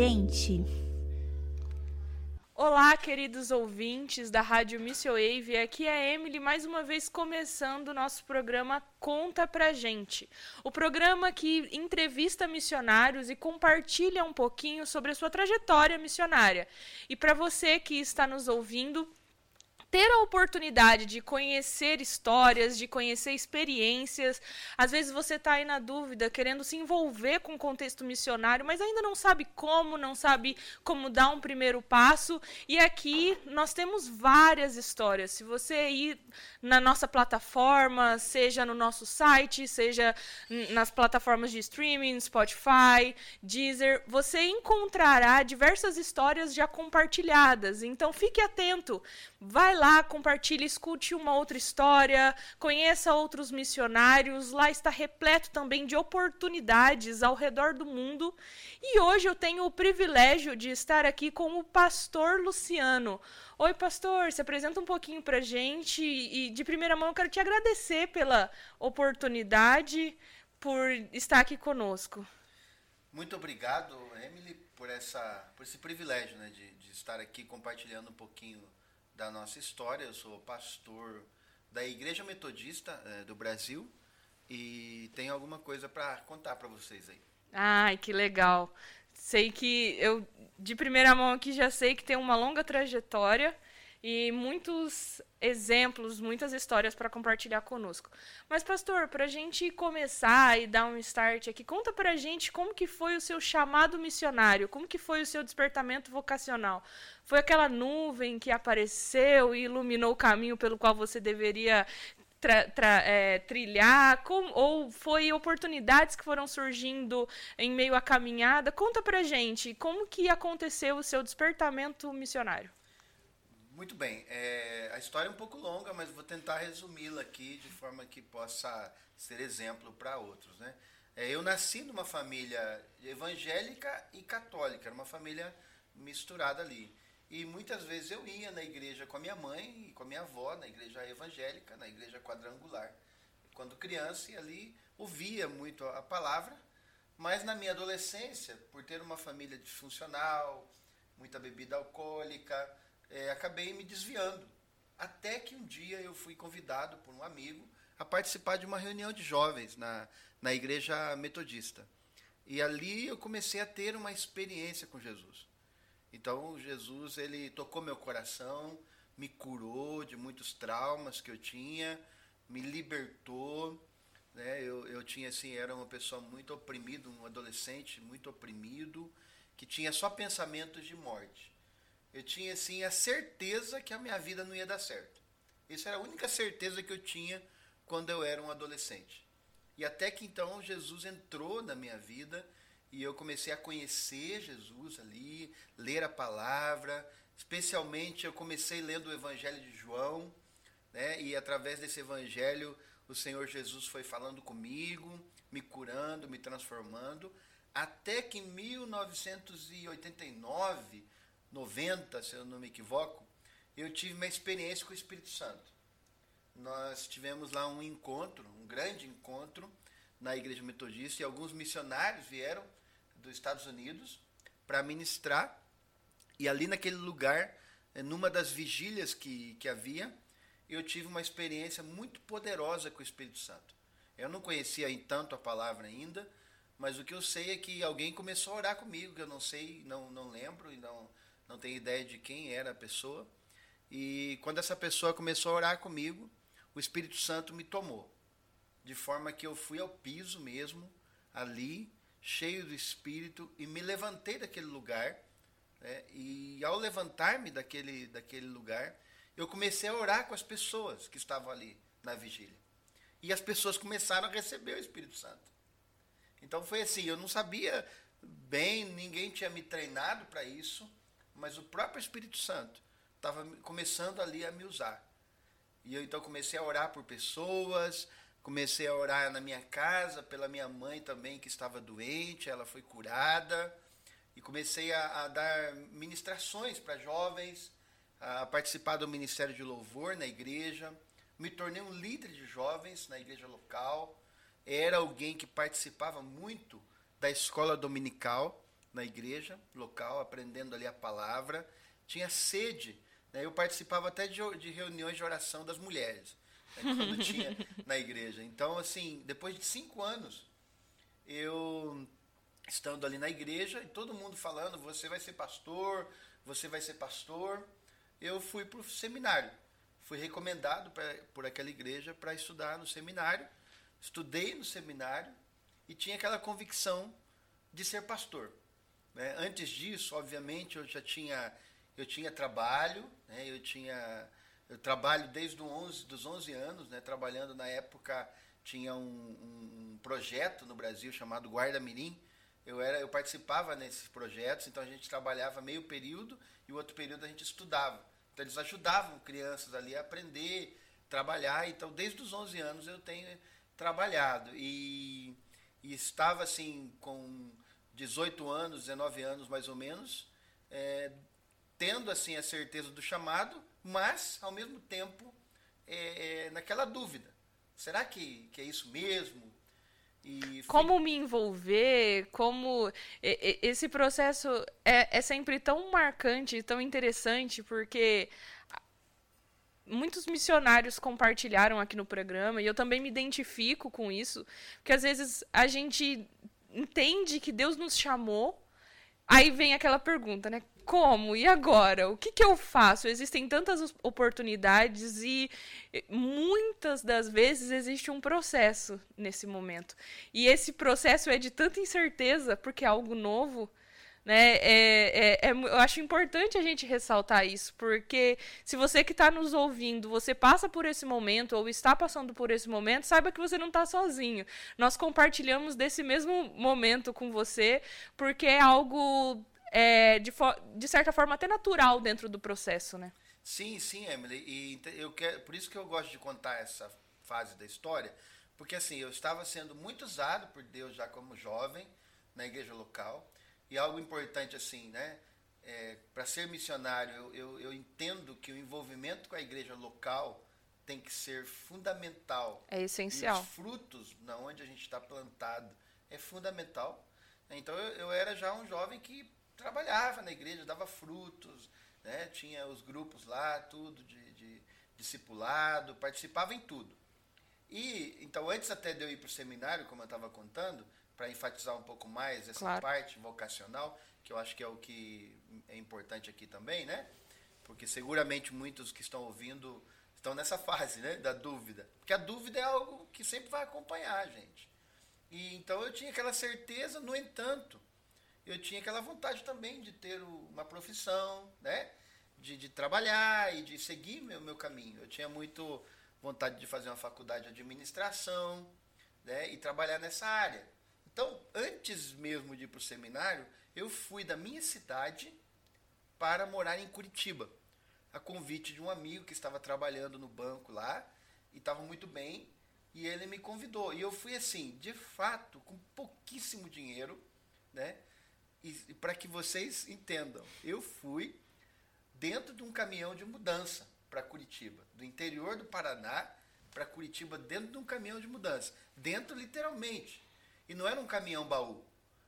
gente. Olá, queridos ouvintes da Rádio Missio Wave. Aqui é Emily, mais uma vez começando o nosso programa Conta Pra Gente. O programa que entrevista missionários e compartilha um pouquinho sobre a sua trajetória missionária. E para você que está nos ouvindo, ter a oportunidade de conhecer histórias, de conhecer experiências. Às vezes você está aí na dúvida, querendo se envolver com o contexto missionário, mas ainda não sabe como, não sabe como dar um primeiro passo. E aqui nós temos várias histórias. Se você ir na nossa plataforma, seja no nosso site, seja nas plataformas de streaming, Spotify, Deezer, você encontrará diversas histórias já compartilhadas. Então fique atento, vai lá, compartilhe, escute uma outra história, conheça outros missionários. Lá está repleto também de oportunidades ao redor do mundo. E hoje eu tenho o privilégio de estar aqui com o pastor Luciano. Oi, pastor, se apresenta um pouquinho para gente e de primeira mão eu quero te agradecer pela oportunidade, por estar aqui conosco. Muito obrigado, Emily, por, essa, por esse privilégio né, de, de estar aqui compartilhando um pouquinho da nossa história. Eu sou pastor da Igreja Metodista é, do Brasil e tenho alguma coisa para contar para vocês aí. Ai, que legal. Sei que eu, de primeira mão aqui, já sei que tem uma longa trajetória e muitos exemplos, muitas histórias para compartilhar conosco. Mas, pastor, para a gente começar e dar um start aqui, conta para a gente como que foi o seu chamado missionário, como que foi o seu despertamento vocacional. Foi aquela nuvem que apareceu e iluminou o caminho pelo qual você deveria Tra, tra, é, trilhar, com, ou foi oportunidades que foram surgindo em meio à caminhada? Conta pra gente, como que aconteceu o seu despertamento missionário? Muito bem. É, a história é um pouco longa, mas vou tentar resumi-la aqui de forma que possa ser exemplo para outros. Né? É, eu nasci numa família evangélica e católica, era uma família misturada ali. E muitas vezes eu ia na igreja com a minha mãe e com a minha avó, na igreja evangélica, na igreja quadrangular. Quando criança, e ali ouvia muito a palavra, mas na minha adolescência, por ter uma família disfuncional, muita bebida alcoólica, é, acabei me desviando. Até que um dia eu fui convidado por um amigo a participar de uma reunião de jovens na, na igreja metodista. E ali eu comecei a ter uma experiência com Jesus. Então Jesus ele tocou meu coração, me curou de muitos traumas que eu tinha, me libertou. Né? Eu, eu tinha assim, era uma pessoa muito oprimida, um adolescente muito oprimido, que tinha só pensamentos de morte eu tinha assim a certeza que a minha vida não ia dar certo. Essa era a única certeza que eu tinha quando eu era um adolescente. E até que então Jesus entrou na minha vida e eu comecei a conhecer Jesus ali, ler a palavra, especialmente eu comecei lendo o Evangelho de João, né? E através desse evangelho o Senhor Jesus foi falando comigo, me curando, me transformando, até que em 1989 90, se eu não me equivoco, eu tive uma experiência com o Espírito Santo. Nós tivemos lá um encontro, um grande encontro na Igreja Metodista e alguns missionários vieram dos Estados Unidos para ministrar. E ali naquele lugar, eh, numa das vigílias que, que havia, eu tive uma experiência muito poderosa com o Espírito Santo. Eu não conhecia em tanto a palavra ainda, mas o que eu sei é que alguém começou a orar comigo, que eu não sei, não, não lembro e não, não tenho ideia de quem era a pessoa. E quando essa pessoa começou a orar comigo, o Espírito Santo me tomou. De forma que eu fui ao piso mesmo, ali, cheio do Espírito, e me levantei daquele lugar. Né? E ao levantar-me daquele, daquele lugar, eu comecei a orar com as pessoas que estavam ali na vigília. E as pessoas começaram a receber o Espírito Santo. Então foi assim, eu não sabia bem, ninguém tinha me treinado para isso mas o próprio Espírito Santo estava começando ali a me usar. E eu então comecei a orar por pessoas, comecei a orar na minha casa pela minha mãe também que estava doente, ela foi curada. E comecei a, a dar ministrações para jovens, a participar do ministério de louvor na igreja. Me tornei um líder de jovens na igreja local. Era alguém que participava muito da escola dominical na igreja local, aprendendo ali a palavra. Tinha sede. Né? Eu participava até de, de reuniões de oração das mulheres, né? quando tinha na igreja. Então, assim, depois de cinco anos, eu estando ali na igreja e todo mundo falando: você vai ser pastor, você vai ser pastor. Eu fui para o seminário. Fui recomendado pra, por aquela igreja para estudar no seminário. Estudei no seminário e tinha aquela convicção de ser pastor. Né? Antes disso, obviamente, eu já tinha eu tinha trabalho, né? eu tinha eu trabalho desde 11, dos 11 anos, né? trabalhando na época tinha um, um, projeto no Brasil chamado Guarda Mirim. Eu era eu participava nesses projetos, então a gente trabalhava meio período e o outro período a gente estudava. Então eles ajudavam crianças ali a aprender, trabalhar. Então desde os 11 anos eu tenho trabalhado e, e estava assim com 18 anos, 19 anos mais ou menos, é, tendo assim a certeza do chamado, mas ao mesmo tempo é, é, naquela dúvida: será que, que é isso mesmo? E como me envolver, como esse processo é, é sempre tão marcante, tão interessante, porque muitos missionários compartilharam aqui no programa e eu também me identifico com isso, porque às vezes a gente entende que Deus nos chamou, aí vem aquela pergunta, né? Como? E agora? O que, que eu faço? Existem tantas oportunidades e muitas das vezes existe um processo nesse momento. E esse processo é de tanta incerteza, porque é algo novo, né? É, é, é, eu acho importante a gente ressaltar isso, porque se você que está nos ouvindo, você passa por esse momento ou está passando por esse momento, saiba que você não está sozinho. Nós compartilhamos desse mesmo momento com você, porque é algo é, de, de certa forma até natural dentro do processo, né? Sim, sim, Emily. E eu quero, por isso que eu gosto de contar essa fase da história, porque assim eu estava sendo muito usado por Deus já como jovem na igreja local. E algo importante assim, né? É, para ser missionário, eu, eu, eu, entendo que o envolvimento com a igreja local tem que ser fundamental. É essencial. E os frutos, na onde a gente está plantado, é fundamental. Então eu, eu era já um jovem que trabalhava na igreja, dava frutos, né? tinha os grupos lá, tudo de, de discipulado, participava em tudo. E então antes até de eu ir para o seminário, como eu estava contando, para enfatizar um pouco mais essa claro. parte vocacional, que eu acho que é o que é importante aqui também, né? Porque seguramente muitos que estão ouvindo estão nessa fase, né, da dúvida. Porque a dúvida é algo que sempre vai acompanhar a gente. E então eu tinha aquela certeza, no entanto, eu tinha aquela vontade também de ter uma profissão, né? De, de trabalhar e de seguir meu, meu caminho. Eu tinha muito vontade de fazer uma faculdade de administração, né? E trabalhar nessa área. Então, antes mesmo de ir para o seminário, eu fui da minha cidade para morar em Curitiba, a convite de um amigo que estava trabalhando no banco lá e estava muito bem, e ele me convidou. E eu fui assim, de fato, com pouquíssimo dinheiro, né? E, e para que vocês entendam, eu fui dentro de um caminhão de mudança para Curitiba, do interior do Paraná para Curitiba, dentro de um caminhão de mudança, dentro literalmente. E não era um caminhão baú,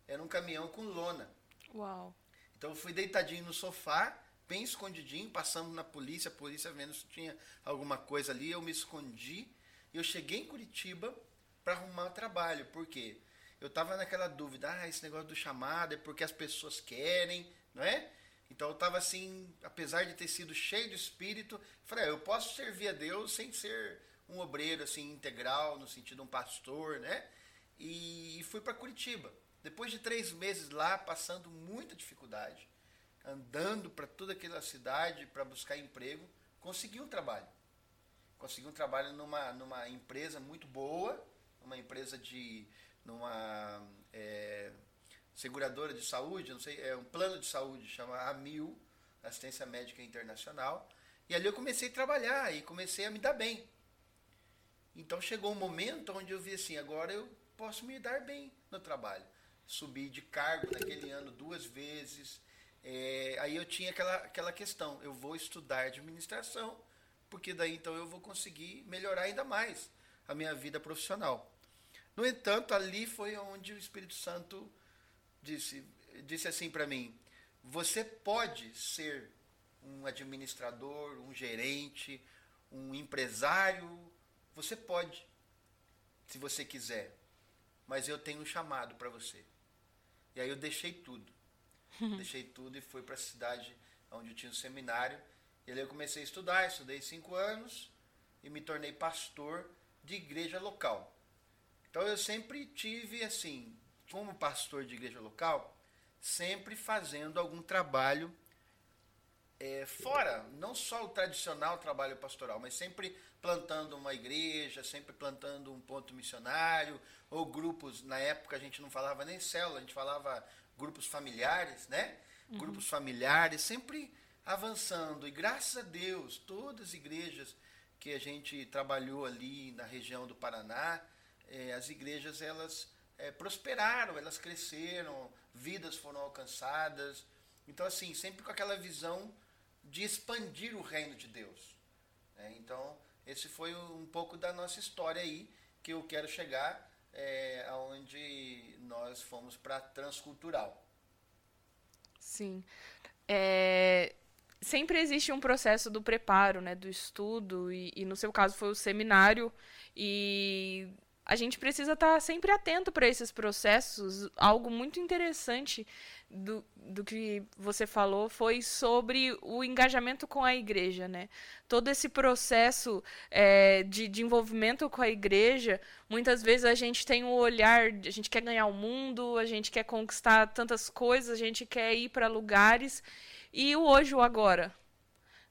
era um caminhão com lona. Uau. Então eu fui deitadinho no sofá, bem escondidinho, passando na polícia, a polícia vendo se tinha alguma coisa ali, eu me escondi. E eu cheguei em Curitiba para arrumar trabalho, por quê? Eu estava naquela dúvida, ah, esse negócio do chamado é porque as pessoas querem, não é? Então eu estava assim, apesar de ter sido cheio de espírito, falei, ah, eu posso servir a Deus sem ser um obreiro assim integral, no sentido de um pastor, né? E fui para Curitiba. Depois de três meses lá, passando muita dificuldade, andando para toda aquela cidade para buscar emprego, consegui um trabalho. Consegui um trabalho numa, numa empresa muito boa, uma empresa de. numa é, seguradora de saúde, não sei, é um plano de saúde, chama AMIL, Assistência Médica Internacional. E ali eu comecei a trabalhar e comecei a me dar bem. Então chegou um momento onde eu vi assim, agora eu posso me dar bem no trabalho. Subi de cargo naquele ano duas vezes. É, aí eu tinha aquela, aquela questão, eu vou estudar administração, porque daí então eu vou conseguir melhorar ainda mais a minha vida profissional. No entanto, ali foi onde o Espírito Santo disse, disse assim para mim: você pode ser um administrador, um gerente, um empresário, você pode, se você quiser, mas eu tenho um chamado para você. E aí eu deixei tudo. deixei tudo e fui para a cidade onde eu tinha um seminário. E aí eu comecei a estudar, estudei cinco anos e me tornei pastor de igreja local. Então eu sempre tive assim, como pastor de igreja local, sempre fazendo algum trabalho é, fora, não só o tradicional trabalho pastoral, mas sempre plantando uma igreja, sempre plantando um ponto missionário, ou grupos, na época a gente não falava nem célula, a gente falava grupos familiares, né? Uhum. Grupos familiares, sempre avançando. E graças a Deus, todas as igrejas que a gente trabalhou ali na região do Paraná, é, as igrejas elas é, prosperaram, elas cresceram, vidas foram alcançadas. Então, assim, sempre com aquela visão de expandir o reino de Deus. É, então, esse foi um pouco da nossa história aí, que eu quero chegar é, aonde nós fomos para transcultural. Sim. É, sempre existe um processo do preparo, né, do estudo, e, e no seu caso foi o seminário, e a gente precisa estar sempre atento para esses processos. Algo muito interessante do, do que você falou foi sobre o engajamento com a igreja, né? Todo esse processo é, de, de envolvimento com a igreja, muitas vezes a gente tem um olhar, a gente quer ganhar o mundo, a gente quer conquistar tantas coisas, a gente quer ir para lugares e o hoje o agora,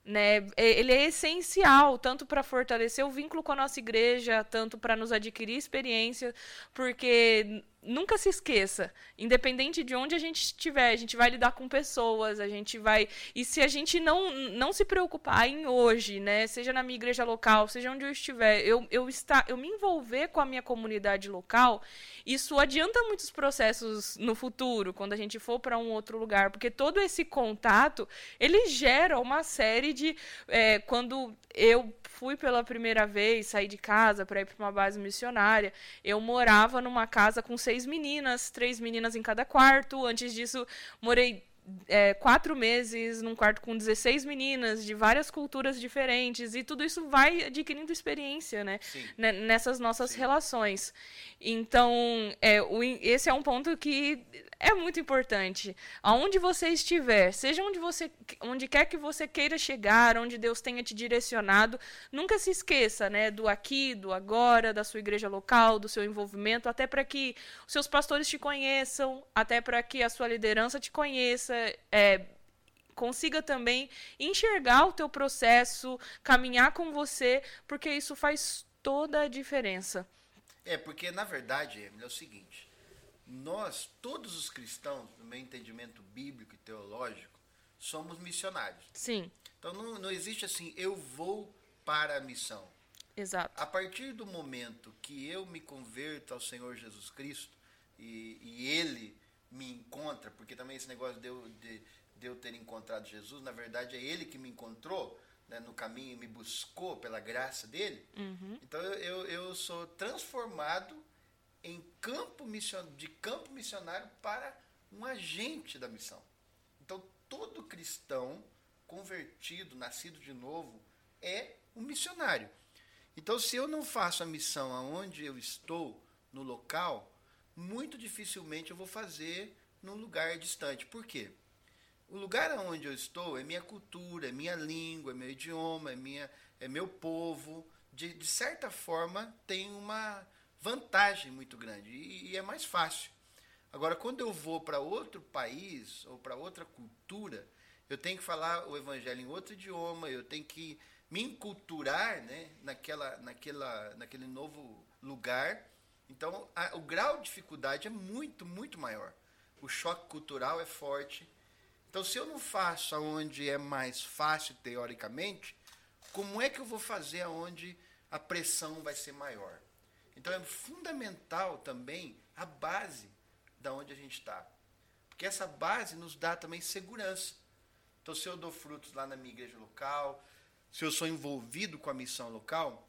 né? Ele é essencial tanto para fortalecer o vínculo com a nossa igreja, tanto para nos adquirir experiência, porque nunca se esqueça, independente de onde a gente estiver, a gente vai lidar com pessoas, a gente vai. E se a gente não, não se preocupar em hoje, né? Seja na minha igreja local, seja onde eu estiver, eu, eu, está, eu me envolver com a minha comunidade local, isso adianta muitos processos no futuro, quando a gente for para um outro lugar, porque todo esse contato ele gera uma série de. É, quando eu fui pela primeira vez, saí de casa para ir para uma base missionária, eu morava numa casa com seis meninas, três meninas em cada quarto. Antes disso, morei é, quatro meses num quarto com 16 meninas de várias culturas diferentes e tudo isso vai adquirindo experiência né, nessas nossas Sim. relações. Então, é, o, esse é um ponto que é muito importante. Aonde você estiver, seja onde você onde quer que você queira chegar, onde Deus tenha te direcionado, nunca se esqueça, né, do aqui, do agora, da sua igreja local, do seu envolvimento, até para que os seus pastores te conheçam, até para que a sua liderança te conheça, é, consiga também enxergar o teu processo, caminhar com você, porque isso faz toda a diferença. É, porque na verdade, é o seguinte, nós, todos os cristãos, no meu entendimento bíblico e teológico, somos missionários. Sim. Então não, não existe assim, eu vou para a missão. Exato. A partir do momento que eu me converto ao Senhor Jesus Cristo e, e Ele me encontra, porque também esse negócio de eu, de, de eu ter encontrado Jesus, na verdade é Ele que me encontrou né, no caminho e me buscou pela graça dele. Uhum. Então eu, eu, eu sou transformado em campo de campo missionário para um agente da missão. Então, todo cristão convertido, nascido de novo, é um missionário. Então, se eu não faço a missão aonde eu estou, no local, muito dificilmente eu vou fazer num lugar distante. Por quê? O lugar onde eu estou é minha cultura, é minha língua, é meu idioma, é, minha, é meu povo. De, de certa forma, tem uma, vantagem muito grande e, e é mais fácil. Agora, quando eu vou para outro país ou para outra cultura, eu tenho que falar o evangelho em outro idioma, eu tenho que me enculturar né, naquela, naquela, naquele novo lugar. Então, a, o grau de dificuldade é muito, muito maior. O choque cultural é forte. Então, se eu não faço aonde é mais fácil teoricamente, como é que eu vou fazer aonde a pressão vai ser maior? Então é fundamental também a base da onde a gente está. Porque essa base nos dá também segurança. Então, se eu dou frutos lá na minha igreja local, se eu sou envolvido com a missão local,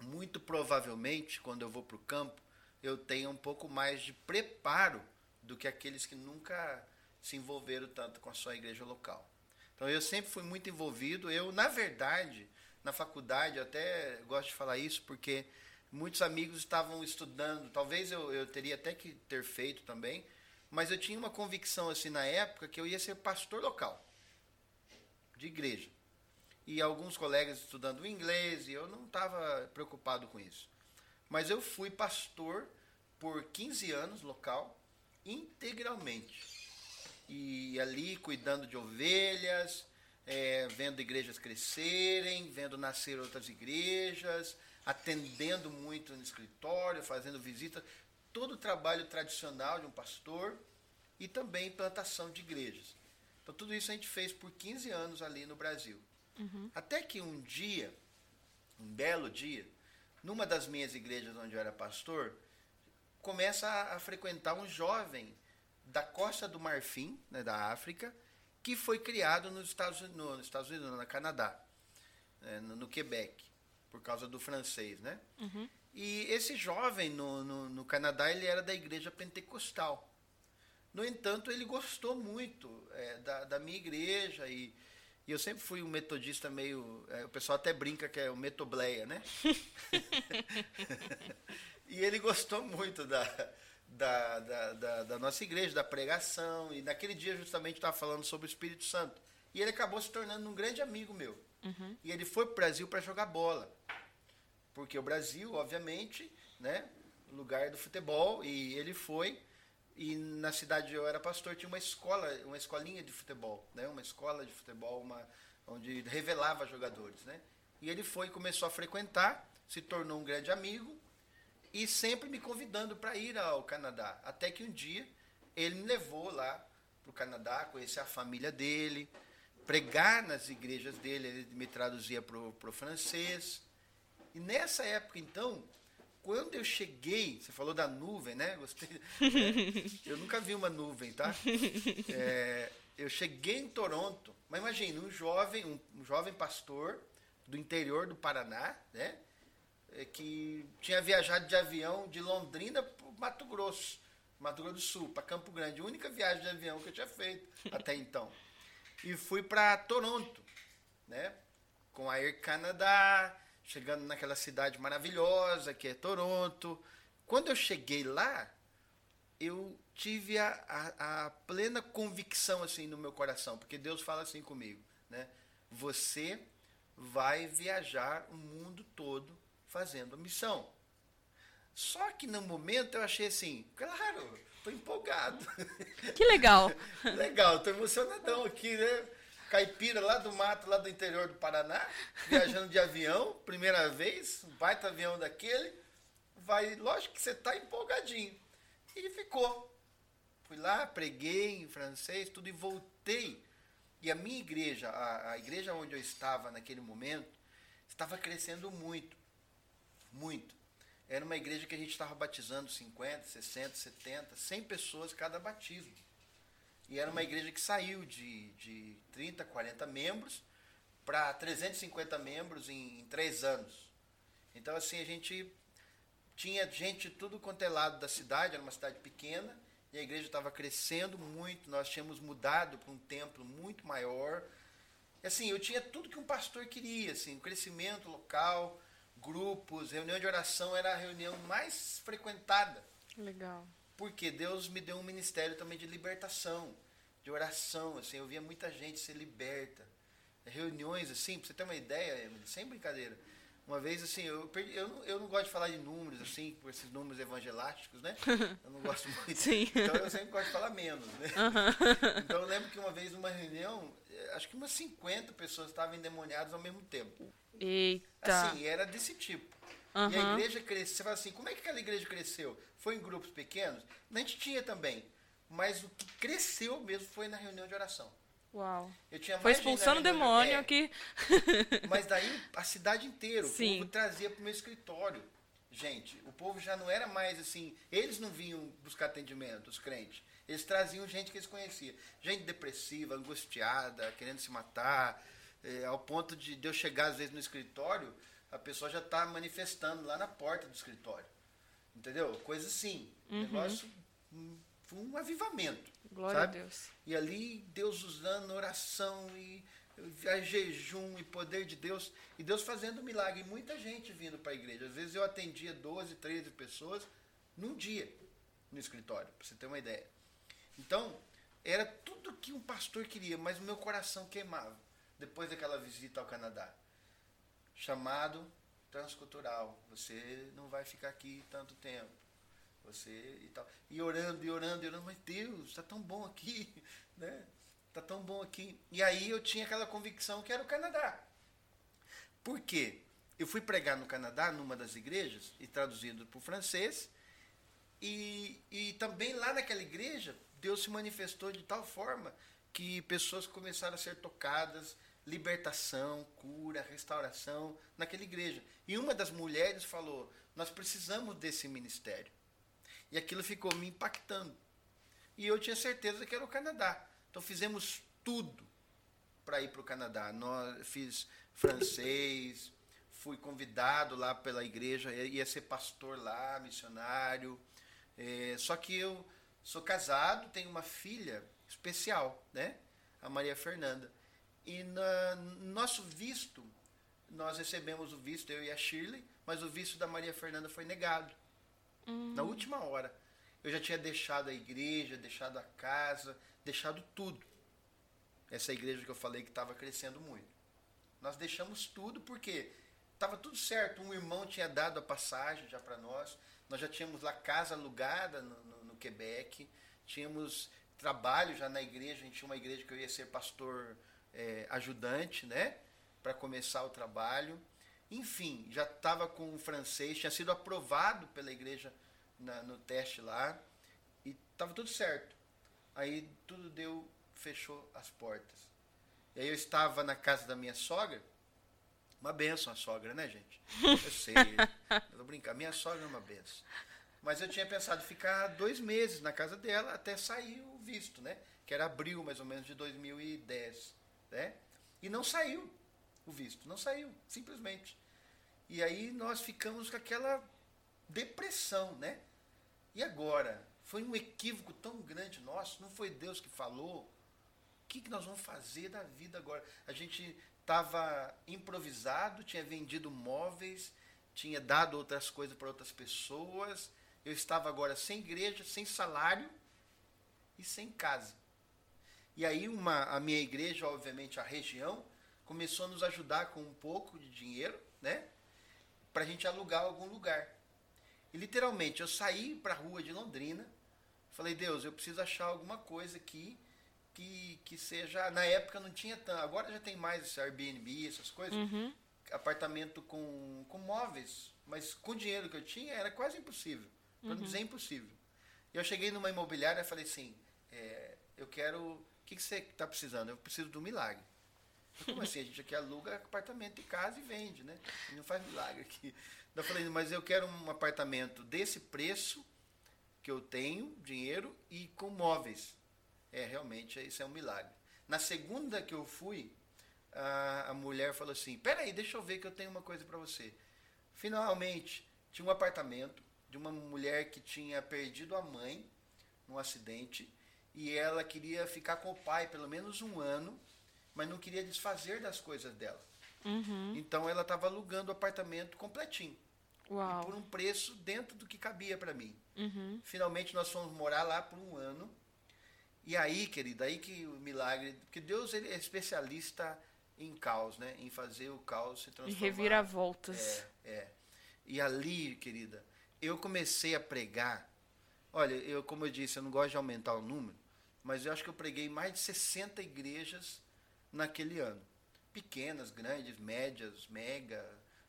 muito provavelmente, quando eu vou para o campo, eu tenho um pouco mais de preparo do que aqueles que nunca se envolveram tanto com a sua igreja local. Então eu sempre fui muito envolvido. Eu, na verdade, na faculdade, eu até gosto de falar isso porque muitos amigos estavam estudando. Talvez eu, eu teria até que ter feito também, mas eu tinha uma convicção assim na época que eu ia ser pastor local de igreja. E alguns colegas estudando inglês, e eu não estava preocupado com isso. Mas eu fui pastor por 15 anos local, integralmente. E ali cuidando de ovelhas, é, vendo igrejas crescerem, vendo nascer outras igrejas, atendendo muito no escritório, fazendo visitas, todo o trabalho tradicional de um pastor e também plantação de igrejas. Então, tudo isso a gente fez por 15 anos ali no Brasil. Uhum. Até que um dia, um belo dia, numa das minhas igrejas onde eu era pastor, começa a, a frequentar um jovem da Costa do Marfim, né, da África, que foi criado nos Estados, no, nos Estados Unidos, no Canadá, né, no, no, Quebec, por causa do francês, né? Uhum. E esse jovem no, no, no, Canadá, ele era da igreja pentecostal. No entanto, ele gostou muito é, da, da minha igreja e, e eu sempre fui um metodista meio. É, o pessoal até brinca que é o metobleia, né? e ele gostou muito da, da, da, da, da, nossa igreja, da pregação. E naquele dia, justamente, estava falando sobre o Espírito Santo. E ele acabou se tornando um grande amigo meu. Uhum. E ele foi para o Brasil para jogar bola. Porque o Brasil, obviamente, né, lugar do futebol. E ele foi. E na cidade onde eu era pastor tinha uma escola, uma escolinha de futebol, né, uma escola de futebol, uma, onde revelava jogadores, né. E ele foi, começou a frequentar, se tornou um grande amigo e sempre me convidando para ir ao Canadá. Até que um dia ele me levou lá para o Canadá, conhecer a família dele, pregar nas igrejas dele, ele me traduzia para o francês. E nessa época, então, quando eu cheguei, você falou da nuvem, né? Gostei. Né? Eu nunca vi uma nuvem, tá? É, eu cheguei em Toronto, mas imagine, um jovem, um, um jovem pastor do interior do Paraná, né? É, que tinha viajado de avião de Londrina para Mato Grosso, Mato Grosso do Sul, para Campo Grande. A única viagem de avião que eu tinha feito até então. E fui para Toronto, né? Com a Air Canada, chegando naquela cidade maravilhosa que é Toronto. Quando eu cheguei lá, eu tive a, a, a, plena convicção assim no meu coração, porque Deus fala assim comigo, né? Você vai viajar o mundo todo fazendo missão. Só que no momento eu achei assim, claro, tô empolgado. Que legal. legal, tô emocionadão aqui, né? Caipira lá do mato, lá do interior do Paraná, viajando de avião, primeira vez, um baita avião daquele. Vai, lógico que você tá empolgadinho. E ficou. Fui lá, preguei em francês, tudo e voltei. E a minha igreja, a, a igreja onde eu estava naquele momento, estava crescendo muito muito. Era uma igreja que a gente estava batizando 50, 60, 70, 100 pessoas cada batismo. E era uma igreja que saiu de, de 30, 40 membros para 350 membros em, em três anos. Então, assim, a gente tinha gente tudo quanto é lado da cidade, era uma cidade pequena, e a igreja estava crescendo muito, nós tínhamos mudado para um templo muito maior. E, assim, eu tinha tudo que um pastor queria, assim, um crescimento local, grupos, reunião de oração era a reunião mais frequentada. Legal. Porque Deus me deu um ministério também de libertação, de oração, assim, eu via muita gente ser liberta. Reuniões, assim, pra você ter uma ideia, sem brincadeira. Uma vez, assim, eu, perdi, eu, não, eu não gosto de falar de números, assim, por esses números evangelásticos, né? Eu não gosto muito. Sim. Então eu sempre gosto de falar menos, né? Uhum. Então eu lembro que uma vez numa reunião, eh, acho que umas 50 pessoas estavam endemoniadas ao mesmo tempo. Eita. Assim, era desse tipo. Uhum. E a igreja cresceu. Você fala assim, como é que aquela igreja cresceu? Foi em grupos pequenos? A gente tinha também. Mas o que cresceu mesmo foi na reunião de oração. Uau. Foi expulsando o demônio de... é. aqui. Mas daí a cidade inteira, o Sim. povo trazia para o meu escritório. Gente, o povo já não era mais assim. Eles não vinham buscar atendimento, os crentes. Eles traziam gente que eles conheciam. Gente depressiva, angustiada, querendo se matar, é, ao ponto de, de eu chegar às vezes no escritório, a pessoa já está manifestando lá na porta do escritório. Entendeu? Coisa assim. Uhum. Negócio um avivamento. Glória sabe? a Deus. E ali Deus usando oração e a jejum e poder de Deus, e Deus fazendo milagre, e muita gente vindo para a igreja. Às vezes eu atendia 12, 13 pessoas num dia no escritório, para você ter uma ideia. Então, era tudo que um pastor queria, mas o meu coração queimava depois daquela visita ao Canadá. Chamado transcultural. Você não vai ficar aqui tanto tempo. Você e tal. E orando, e orando, e orando, mas Deus, está tão bom aqui, né? Tá tão bom aqui. E aí eu tinha aquela convicção que era o Canadá. Por quê? Eu fui pregar no Canadá, numa das igrejas, e traduzindo para o francês, e, e também lá naquela igreja, Deus se manifestou de tal forma que pessoas começaram a ser tocadas, libertação, cura, restauração naquela igreja. E uma das mulheres falou: Nós precisamos desse ministério. E aquilo ficou me impactando. E eu tinha certeza que era o Canadá. Então fizemos tudo para ir para o Canadá. Nós fiz francês, fui convidado lá pela igreja, ia ser pastor lá, missionário. É, só que eu sou casado, tenho uma filha especial, né? A Maria Fernanda. E no nosso visto, nós recebemos o visto, eu e a Shirley, mas o visto da Maria Fernanda foi negado. Uhum. Na última hora. Eu já tinha deixado a igreja, deixado a casa, deixado tudo. Essa igreja que eu falei que estava crescendo muito. Nós deixamos tudo porque estava tudo certo. Um irmão tinha dado a passagem já para nós. Nós já tínhamos lá casa alugada no, no, no, Quebec. Tínhamos trabalho já na igreja. A gente tinha uma igreja que eu ia ser pastor é, ajudante, né? Para começar o trabalho. Enfim, já estava com o francês, tinha sido aprovado pela igreja na, no teste lá e estava tudo certo. Aí tudo deu, fechou as portas. E aí eu estava na casa da minha sogra, uma benção a sogra, né, gente? Eu sei, eu vou brincar, minha sogra é uma benção. Mas eu tinha pensado ficar dois meses na casa dela até sair o visto, né? Que era abril, mais ou menos, de 2010, né? E não saiu o visto, não saiu, simplesmente. E aí nós ficamos com aquela depressão, né? E agora? Foi um equívoco tão grande nosso, não foi Deus que falou. O que, que nós vamos fazer da vida agora? A gente estava improvisado, tinha vendido móveis, tinha dado outras coisas para outras pessoas. Eu estava agora sem igreja, sem salário e sem casa. E aí uma, a minha igreja, obviamente a região, começou a nos ajudar com um pouco de dinheiro, né? Para a gente alugar algum lugar. E literalmente eu saí para a rua de Londrina, falei, Deus, eu preciso achar alguma coisa aqui que, que seja. Na época não tinha tanto, agora já tem mais esse Airbnb, essas coisas. Uhum. Apartamento com, com móveis, mas com o dinheiro que eu tinha era quase impossível, para uhum. não dizer impossível. E eu cheguei numa imobiliária e falei assim: é, eu quero. O que, que você está precisando? Eu preciso do milagre. Como assim? A gente aqui aluga apartamento e casa e vende, né? E não faz milagre aqui. Eu falei, mas eu quero um apartamento desse preço que eu tenho, dinheiro, e com móveis. É, realmente, isso é um milagre. Na segunda que eu fui, a, a mulher falou assim, peraí, deixa eu ver que eu tenho uma coisa para você. Finalmente, tinha um apartamento de uma mulher que tinha perdido a mãe num acidente e ela queria ficar com o pai pelo menos um ano, mas não queria desfazer das coisas dela. Uhum. Então ela estava alugando o apartamento completinho. Por um preço dentro do que cabia para mim. Uhum. Finalmente nós fomos morar lá por um ano. E aí, querida, aí que o milagre. Porque Deus ele é especialista em caos, né? Em fazer o caos se transformar. E reviravoltas. É, é. E ali, querida, eu comecei a pregar. Olha, eu, como eu disse, eu não gosto de aumentar o número, mas eu acho que eu preguei mais de 60 igrejas naquele ano. Pequenas, grandes, médias, mega,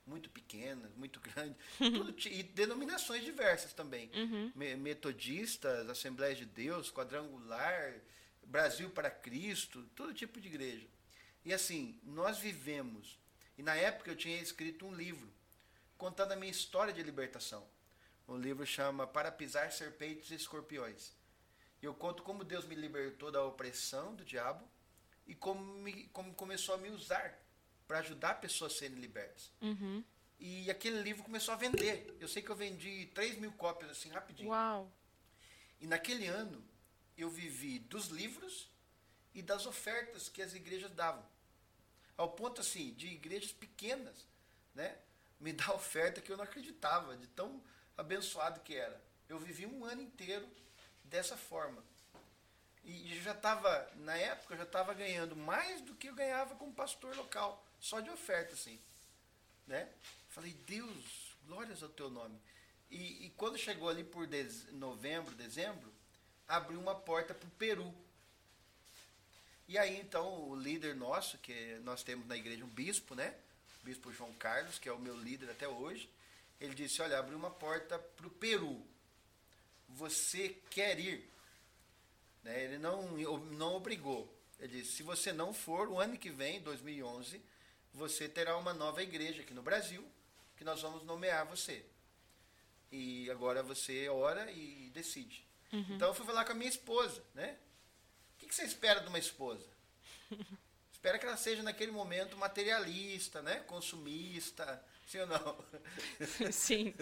muito pequenas, muito grandes, tudo, e denominações diversas também. Uhum. Metodistas, Assembleias de Deus, Quadrangular, Brasil para Cristo, todo tipo de igreja. E assim, nós vivemos, e na época eu tinha escrito um livro contando a minha história de libertação. O livro chama Para Pisar Serpentes e Escorpiões. Eu conto como Deus me libertou da opressão do diabo e como, me, como começou a me usar para ajudar pessoas a serem libertas. Uhum. E aquele livro começou a vender. Eu sei que eu vendi 3 mil cópias assim rapidinho. Uau! E naquele ano eu vivi dos livros e das ofertas que as igrejas davam. Ao ponto assim, de igrejas pequenas, né? Me dar oferta que eu não acreditava, de tão abençoado que era. Eu vivi um ano inteiro dessa forma. E já estava, na época, eu já estava ganhando mais do que eu ganhava como pastor local, só de oferta, assim. Né? Falei, Deus, glórias ao teu nome. E, e quando chegou ali por dez, novembro, dezembro, abriu uma porta para o Peru. E aí, então, o líder nosso, que nós temos na igreja um bispo, né? O bispo João Carlos, que é o meu líder até hoje, ele disse, olha, abriu uma porta para o Peru. Você quer ir? Né? Ele não, não obrigou. Ele disse: se você não for, o ano que vem, 2011, você terá uma nova igreja aqui no Brasil, que nós vamos nomear você. E agora você ora e decide. Uhum. Então eu fui falar com a minha esposa, né? O que, que você espera de uma esposa? espera que ela seja naquele momento materialista, né? Consumista, sim ou não? Sim.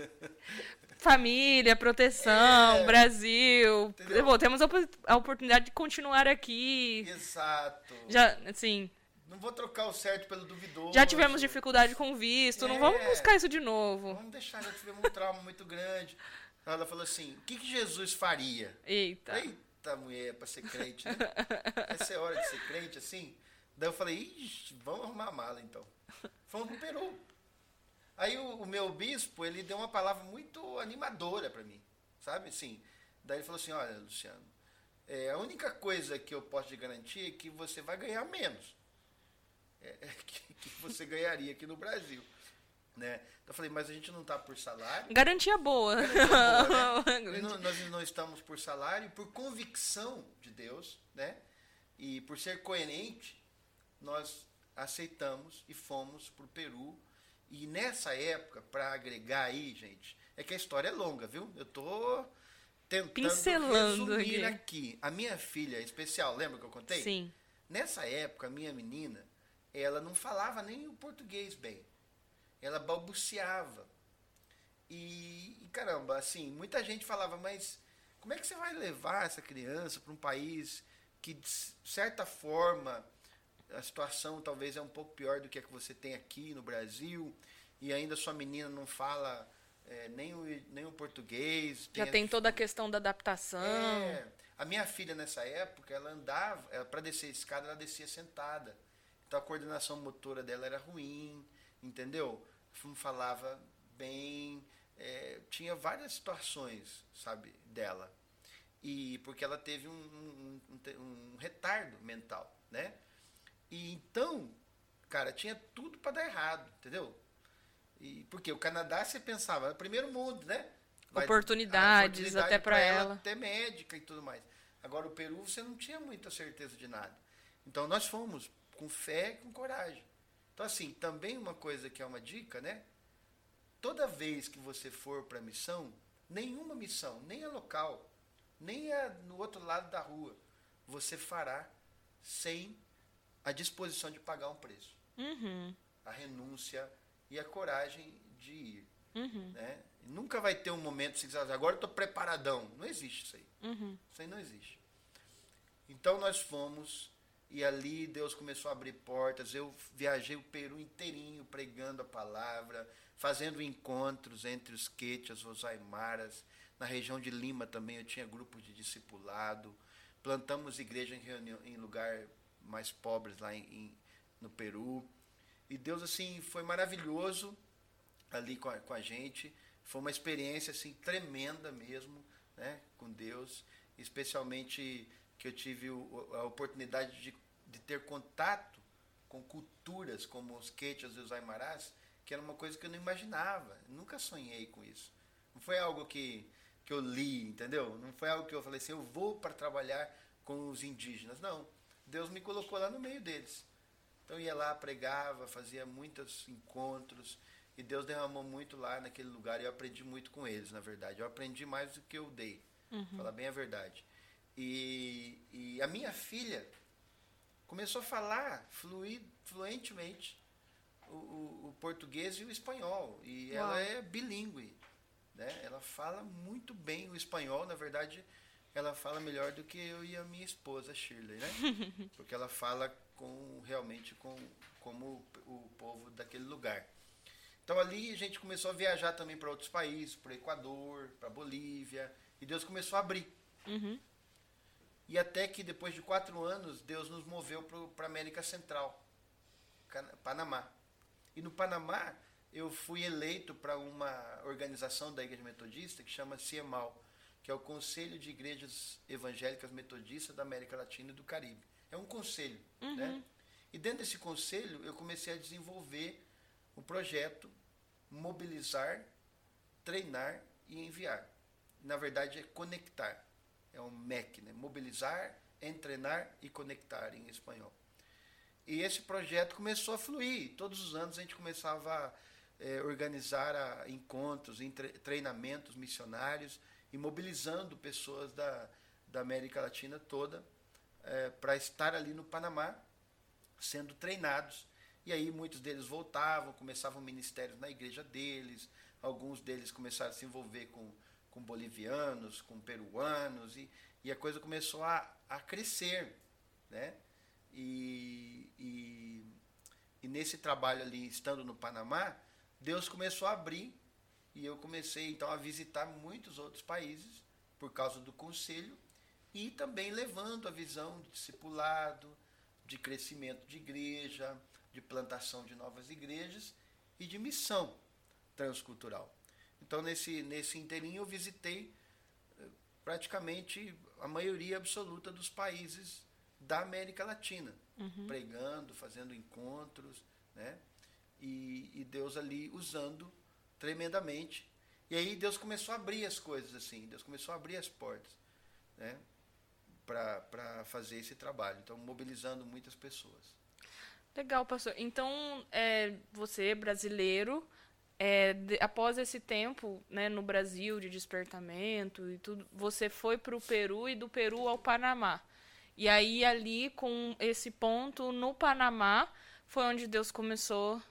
Família, proteção, é, Brasil. Bom, temos a oportunidade de continuar aqui. Exato. Já, assim. Não vou trocar o certo pelo duvidoso. Já tivemos dificuldade com visto, é, não vamos buscar isso de novo. Vamos deixar, já tivemos um trauma muito grande. Ela falou assim: o que, que Jesus faria? Eita. Eita, mulher, para ser crente, né? Essa é hora de ser crente, assim. Daí eu falei: Ixi, vamos arrumar a mala então. Fomos pro Peru. Aí o, o, meu bispo, ele deu uma palavra muito animadora para mim, sabe? Assim, daí ele falou assim, olha, Luciano, é, a única coisa que eu posso te garantir é que você vai ganhar menos é, é que, que, você ganharia aqui no Brasil. Né? Então eu falei, mas a gente não está por salário. Garantia boa. Garantia boa né? não, nós não estamos por salário, por convicção de Deus, né? E por ser coerente, nós aceitamos e fomos para o Peru e nessa época, para agregar aí, gente, é que a história é longa, viu? Eu tô tentando Pincelando resumir aqui. aqui. A minha filha especial, lembra que eu contei? Sim. Nessa época, a minha menina, ela não falava nem o português bem. Ela balbuciava. E, e caramba, assim, muita gente falava, mas como é que você vai levar essa criança para um país que, de certa forma, a situação talvez é um pouco pior do que a que você tem aqui no Brasil, e ainda sua menina não fala é, nem, o, nem o português. Já tem, a, toda a questão da adaptação. É, a minha filha nessa época, ela andava, para descer a escada, ela descia sentada. Então a coordenação motora dela era ruim, entendeu? Não falava bem, é, tinha várias situações, sabe, dela. E porque ela teve um, um, um, um retardo mental, né? E então, cara, tinha tudo para dar errado, entendeu? E porque o Canadá você pensava, é primeiro mundo, né? Vai, oportunidades oportunidade até para ela, ela, até médica e tudo mais. Agora o Peru você não tinha muita certeza de nada. Então nós fomos com fé e com coragem. Então assim, também uma coisa que é uma dica, né? Toda vez que você for para missão, nenhuma missão, nem a local, nem a no outro lado da rua, você fará sem a disposição de pagar um preço. Uhum. A renúncia e a coragem de ir. Uhum. Né? Nunca vai ter um momento que você diz, agora eu estou preparadão. Não existe isso aí. Uhum. Isso aí não existe. Então nós fomos e ali Deus começou a abrir portas. Eu viajei o Peru inteirinho pregando a palavra, fazendo encontros entre os quechas, os aimaras. Na região de Lima também eu tinha grupos de discipulado. Plantamos igreja em, reunião, em lugar mais pobres lá em, em, no Peru. E Deus, assim, foi maravilhoso ali com a, com a gente. Foi uma experiência, assim, tremenda mesmo, né, com Deus. Especialmente que eu tive a oportunidade de, de ter contato com culturas como os quechas e os aimarás, que era uma coisa que eu não imaginava. Nunca sonhei com isso. Não foi algo que, que eu li, entendeu? Não foi algo que eu falei assim, eu vou para trabalhar com os indígenas. Não. Deus me colocou lá no meio deles. Então ia lá, pregava, fazia muitos encontros e Deus derramou muito lá naquele lugar e eu aprendi muito com eles, na verdade. Eu aprendi mais do que eu dei, uhum. falar bem a verdade. E, e a minha filha começou a falar fluid, fluentemente o, o, o, português e o espanhol. E Uau. ela é bilíngue. Né? Ela fala muito bem o espanhol, na verdade ela fala melhor do que eu e a minha esposa Shirley, né? Porque ela fala com realmente com como o povo daquele lugar. Então ali a gente começou a viajar também para outros países, para o Equador, para Bolívia, e Deus começou a abrir. Uhum. E até que depois de quatro anos, Deus nos moveu para a América Central, Panamá. E no Panamá, eu fui eleito para uma organização da Igreja Metodista que chama CIEMAL, que é o Conselho de Igrejas Evangélicas Metodistas da América Latina e do Caribe. É um conselho, Uhum. né? E dentro desse conselho, eu comecei a desenvolver o projeto mobilizar, treinar e enviar. Na verdade, é conectar. É um MEC, né? Mobilizar, entrenar e conectar em espanhol. E esse projeto começou a fluir. Todos os anos a gente começava a eh, organizar a, encontros, entre, treinamentos missionários e mobilizando pessoas da, da América Latina toda para estar ali no Panamá, sendo treinados. E aí muitos deles voltavam, começavam ministérios na igreja deles, alguns deles começaram a se envolver com, com bolivianos, com peruanos, e, e a coisa começou a, a crescer. Né? E, e, e nesse trabalho ali, estando no Panamá, Deus começou a abrir e eu comecei então a visitar muitos outros países por causa do conselho e também levando a visão de discipulado, de crescimento de igreja, de plantação de novas igrejas e de missão transcultural. Então nesse nesse inteirinho eu visitei eh, praticamente a maioria absoluta dos países da América Latina, Uhum. pregando, fazendo encontros, né? E, e Deus ali usando tremendamente. E aí Deus começou a abrir as coisas assim, Deus começou a abrir as portas, né? Para fazer esse trabalho. Então, mobilizando muitas pessoas. Legal, pastor. Então, é, você, brasileiro, é, de- após esse tempo né, no Brasil de despertamento e tudo, você foi para o Peru e do Peru ao Panamá. E aí, ali, com esse ponto no Panamá, foi onde Deus começou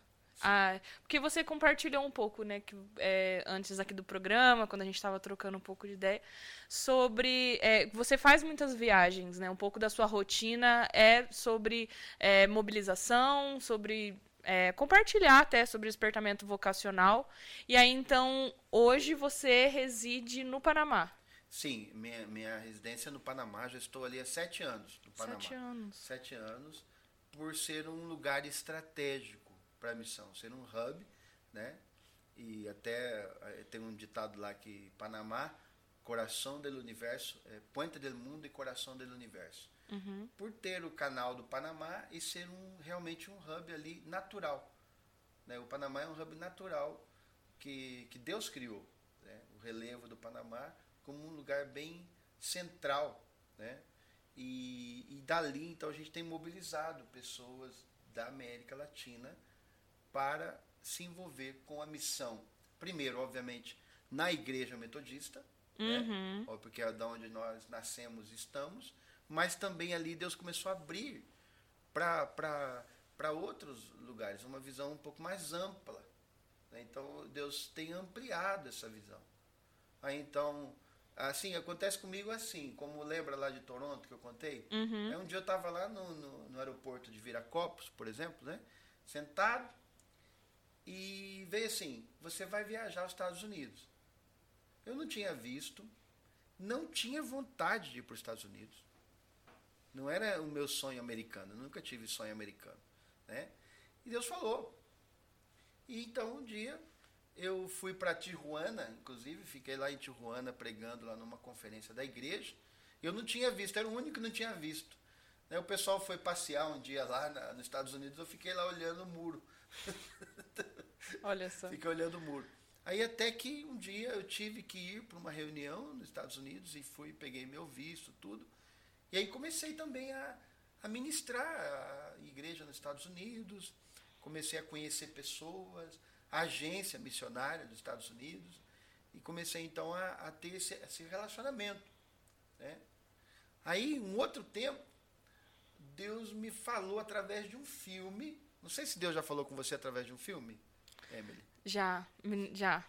a. Porque você compartilhou um pouco, né, que, é, antes aqui do programa, quando a gente estava trocando um pouco de ideia, sobre. é, você faz muitas viagens, né? Um pouco da sua rotina é sobre é, mobilização, sobre é, compartilhar até sobre despertamento vocacional. E aí, então, hoje você reside no Panamá. Sim, minha, minha residência no Panamá, já estou ali há sete anos no Panamá. Sete anos. Sete anos, por ser um lugar estratégico para a missão, ser um hub, né? E até eh, tem um ditado lá que Panamá, coração do universo, é, puente del mundo e coração do universo. Uhum. Por ter o canal do Panamá e ser um realmente um hub ali natural. Né? O Panamá é um hub natural que, que Deus criou. Né? O relevo do Panamá como um lugar bem central. Né? E, e dali, então, a gente tem mobilizado pessoas da América Latina para se envolver com a missão. Primeiro, obviamente, na igreja metodista, né? Uhum. Ó, porque é da onde nós nascemos e estamos, mas também ali Deus começou a abrir para outros lugares, uma visão um pouco mais ampla. né? Então Deus tem ampliado essa visão. Aí então, assim, acontece comigo assim, como lembra lá de Toronto que eu contei? Uhum. Aí um dia eu estava lá no, no, no aeroporto de Viracopos, por exemplo, né? Sentado, e veio assim, você vai viajar aos Estados Unidos. Eu não tinha visto, não tinha vontade de ir para os Estados Unidos. Não era o meu sonho americano, nunca tive sonho americano. Né? E Deus falou. E então um dia eu fui para Tijuana, inclusive, fiquei lá em Tijuana pregando lá numa conferência da igreja. Eu não tinha visto, era o único que não tinha visto. Né? O pessoal foi passear um dia lá nos Estados Unidos, eu fiquei lá olhando o muro. Olha só. Fiquei olhando o muro. Aí até que um dia eu tive que ir para uma reunião nos Estados Unidos e fui, peguei meu visto, tudo. E aí comecei também a, a ministrar a igreja nos Estados Unidos, comecei a conhecer pessoas, a agência missionária dos Estados Unidos, e comecei então a, a ter esse, esse relacionamento. Né? Aí, um outro tempo, Deus me falou através de um filme. Não sei se Deus já falou com você através de um filme, Emily. Já, já.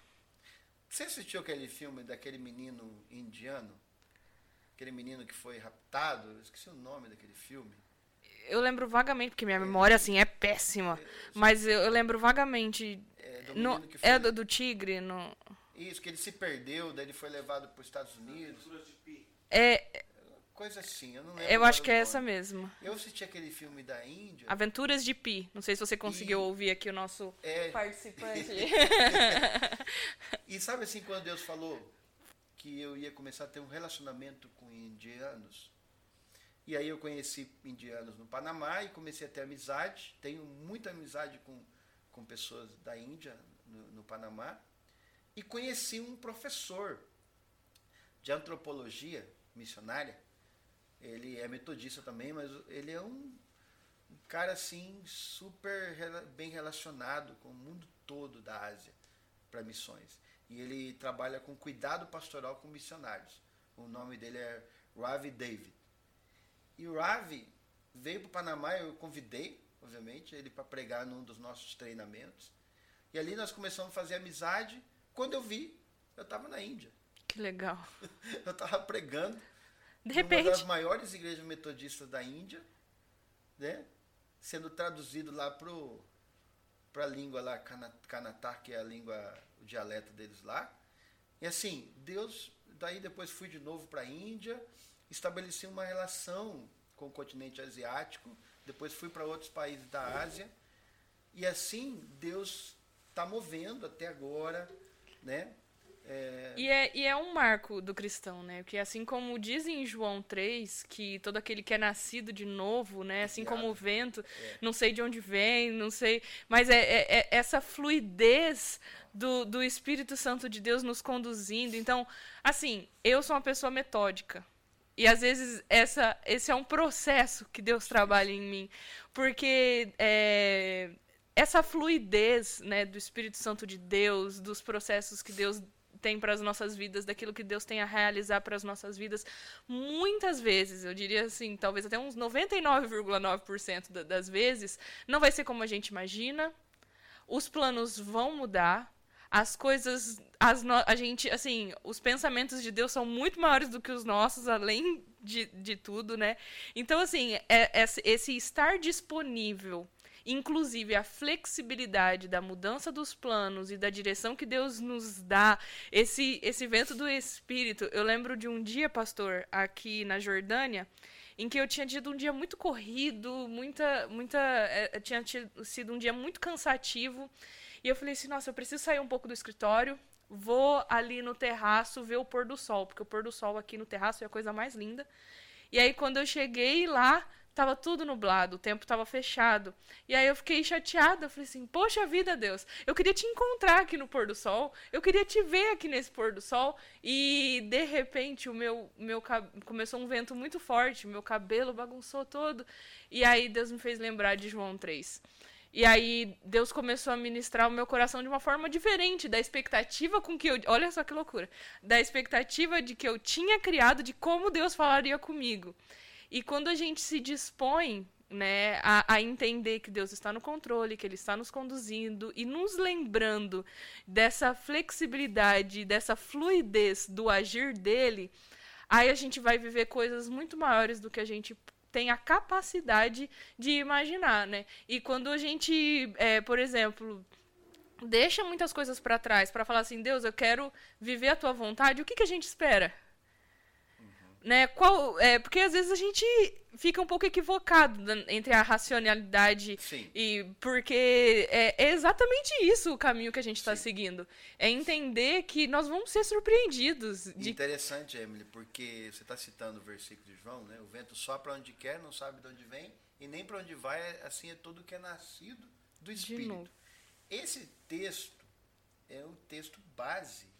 Você assistiu aquele filme daquele menino indiano? aquele menino que foi raptado, eu esqueci o nome daquele filme. Eu lembro vagamente, porque minha memória, assim, é péssima. Mas eu, eu lembro vagamente. É, do No, menino que foi, é do, do tigre? No, Isso, que ele se perdeu, daí ele foi levado para os Estados Unidos. é, Coisa assim, eu não lembro. eu acho que é essa mesmo. Eu assisti aquele filme da Índia. Aventuras de Pi. Não sei se você conseguiu E- ouvir aqui o nosso É, participante. E sabe assim, quando Deus falou que eu ia começar a ter um relacionamento com indianos, e aí eu conheci indianos no Panamá e comecei a ter amizade, tenho muita amizade com, com pessoas da Índia no, no Panamá, e conheci um professor de antropologia missionária, ele é metodista também, mas ele é um, um cara assim super bem relacionado com o mundo todo da Ásia para missões. E ele trabalha com cuidado pastoral com missionários. O nome dele é Ravi David. E o Ravi veio para o Panamá, eu convidei, obviamente, ele para pregar num dos nossos treinamentos. E ali nós começamos a fazer amizade. Quando eu vi, eu estava na Índia. que legal. Eu estava pregando De numa das repente. maiores igrejas metodistas da Índia, né? Sendo traduzido lá pro para a língua lá Kana- Kanatar, que é a língua, o dialeto deles lá. E assim, Deus, daí depois fui de novo para a Índia, estabeleci uma relação com o continente asiático, depois fui para outros países da Ásia. E assim, Deus está movendo até agora, né? É, E é, e é um marco do cristão, né? Porque assim como diz em João 3, que todo aquele que é nascido de novo, né? Assim como o vento, É. não sei de onde vem, não sei. Mas é, é- é essa fluidez do, do Espírito Santo de Deus nos conduzindo. Então, assim, eu sou uma pessoa metódica. E às vezes essa, esse é um processo que Deus trabalha em mim. Porque é, essa fluidez né, do Espírito Santo de Deus, dos processos que Deus tem para as nossas vidas, daquilo que Deus tem a realizar para as nossas vidas, muitas vezes, eu diria assim, talvez até uns 99,9% da- das vezes, não vai ser como a gente imagina. Os planos vão mudar. As coisas, as a gente, assim, os pensamentos de Deus são muito maiores do que os nossos, além de, de tudo, né? Então, assim, é- esse- esse estar disponível inclusive a flexibilidade da mudança dos planos e da direção que Deus nos dá, esse esse vento do espírito. Eu lembro de um dia, pastor, aqui na Jordânia, em que eu tinha tido um dia muito corrido, muita muita eh, tinha tido, sido um dia muito cansativo, e eu falei assim, nossa, eu preciso sair um pouco do escritório, vou ali no terraço ver o pôr do sol, porque o pôr do sol aqui no terraço é a coisa mais linda. E aí, quando eu cheguei lá, tava tudo nublado, o tempo tava fechado. E aí eu fiquei chateada, falei assim, poxa vida, Deus, eu queria te encontrar aqui no pôr do sol, eu queria te ver aqui nesse pôr do sol, e de repente o meu, meu começou um vento muito forte, meu cabelo bagunçou todo, e aí Deus me fez lembrar de João 3. E aí Deus começou a ministrar o meu coração de uma forma diferente da expectativa com que eu, olha só que loucura, da expectativa de que eu tinha criado de como Deus falaria comigo. E quando a gente se dispõe né, a, a entender que Deus está no controle, que Ele está nos conduzindo e nos lembrando dessa flexibilidade, dessa fluidez do agir dele, aí a gente vai viver coisas muito maiores do que a gente tem a capacidade de imaginar, né? E quando a gente, é, por exemplo, deixa muitas coisas para trás para falar assim, Deus, eu quero viver a tua vontade, o que, que a gente espera? Né? Qual, é, porque às vezes a gente fica um pouco equivocado entre a racionalidade Sim. e porque é, é exatamente isso o caminho que a gente está seguindo. É entender que nós vamos ser surpreendidos. De... Interessante, Emily, porque você está citando o versículo de João, né? O vento sopra onde quer, não sabe de onde vem, e nem para onde vai, assim é tudo que é nascido do Espírito. Esse texto é o texto base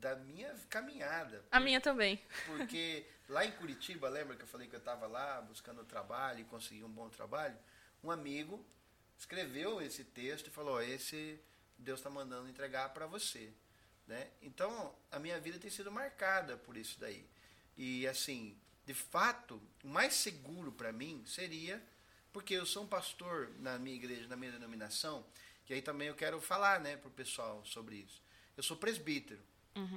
da minha caminhada. A minha também. Porque lá em Curitiba, lembra que eu falei que eu estava lá buscando trabalho e consegui um bom trabalho? Um amigo escreveu esse texto e falou: "Ó, esse Deus está mandando entregar para você, né? Então a minha vida tem sido marcada por isso daí. E assim, de fato, o mais seguro para mim seria porque eu sou um pastor na minha igreja, na minha denominação, que aí também eu quero falar, né, pro pessoal sobre isso. Eu sou presbítero.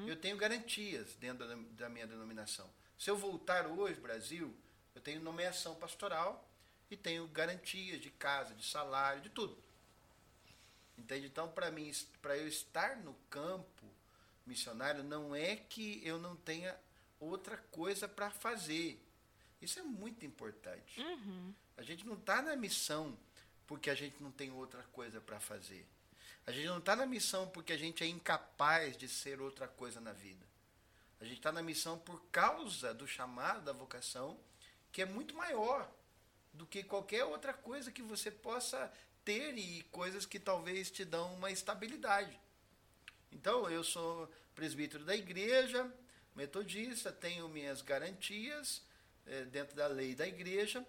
Eu tenho garantias dentro da, da minha denominação. Se eu voltar hoje, Brasil, eu tenho nomeação pastoral e tenho garantias de casa, de salário, de tudo. Entende? Então, para mim, para eu estar no campo missionário, não é que eu não tenha outra coisa para fazer. Isso é muito importante. Uhum. A gente não está na missão porque a gente não tem outra coisa para fazer. A gente não está na missão porque a gente é incapaz de ser outra coisa na vida. A gente está na missão por causa do chamado, da vocação, que é muito maior do que qualquer outra coisa que você possa ter e coisas que talvez te dão uma estabilidade. Então, eu sou presbítero da igreja, metodista, tenho minhas garantias é, dentro da lei da igreja,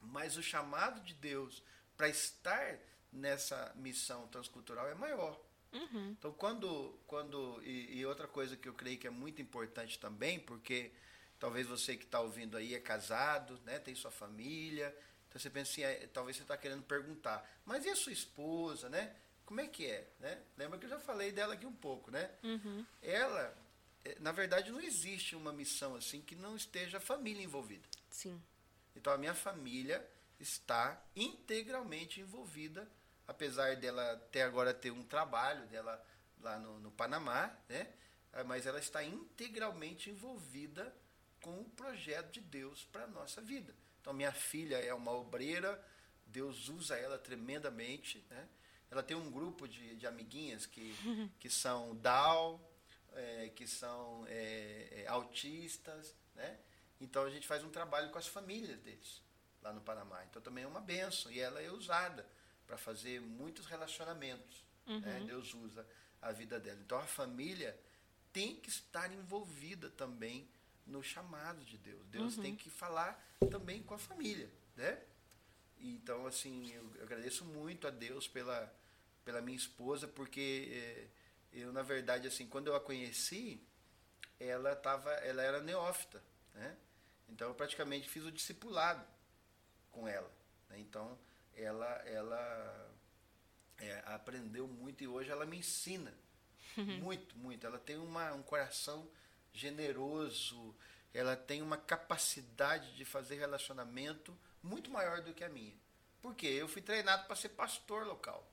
mas o chamado de Deus para estar nessa missão transcultural é maior. Uhum. Então, quando. quando e, e, outra coisa que eu creio que é muito importante também, porque talvez você que está ouvindo aí é casado, né, tem sua família, então você pensa assim, é, talvez você está querendo perguntar, mas e a sua esposa, né? Como é que é? Né? Lembra que eu já falei dela aqui um pouco, né? Uhum. Ela, é, na verdade, não existe uma missão assim que não esteja a família envolvida. Sim. Então a minha família está integralmente envolvida, apesar dela até agora ter um trabalho dela lá no, no Panamá, né? Ah, mas ela está integralmente envolvida com o projeto de Deus para a nossa vida. Então minha filha é uma obreira, Deus usa ela tremendamente, né? ela tem um grupo de, de amiguinhas que, que são Down, é, que são é, é, autistas, né? Então a gente faz um trabalho com as famílias deles lá no Panamá. Então também é uma benção e ela é usada para fazer muitos relacionamentos. Né? Uhum. Né? Deus usa a vida dela. Então a família tem que estar envolvida também no chamado de Deus. Deus uhum. tem que falar também com a família, né? Então, assim, eu agradeço muito a Deus pela, pela minha esposa, porque é, eu, na verdade, assim, quando eu a conheci, ela, tava, ela era neófita, né? Então, eu praticamente fiz o discipulado com ela. Né? Então, ela, ela é, aprendeu muito e hoje ela me ensina muito, muito. Ela tem uma, um coração generoso, ela tem uma capacidade de fazer relacionamento muito maior do que a minha. Por quê? Eu fui treinado para ser pastor local.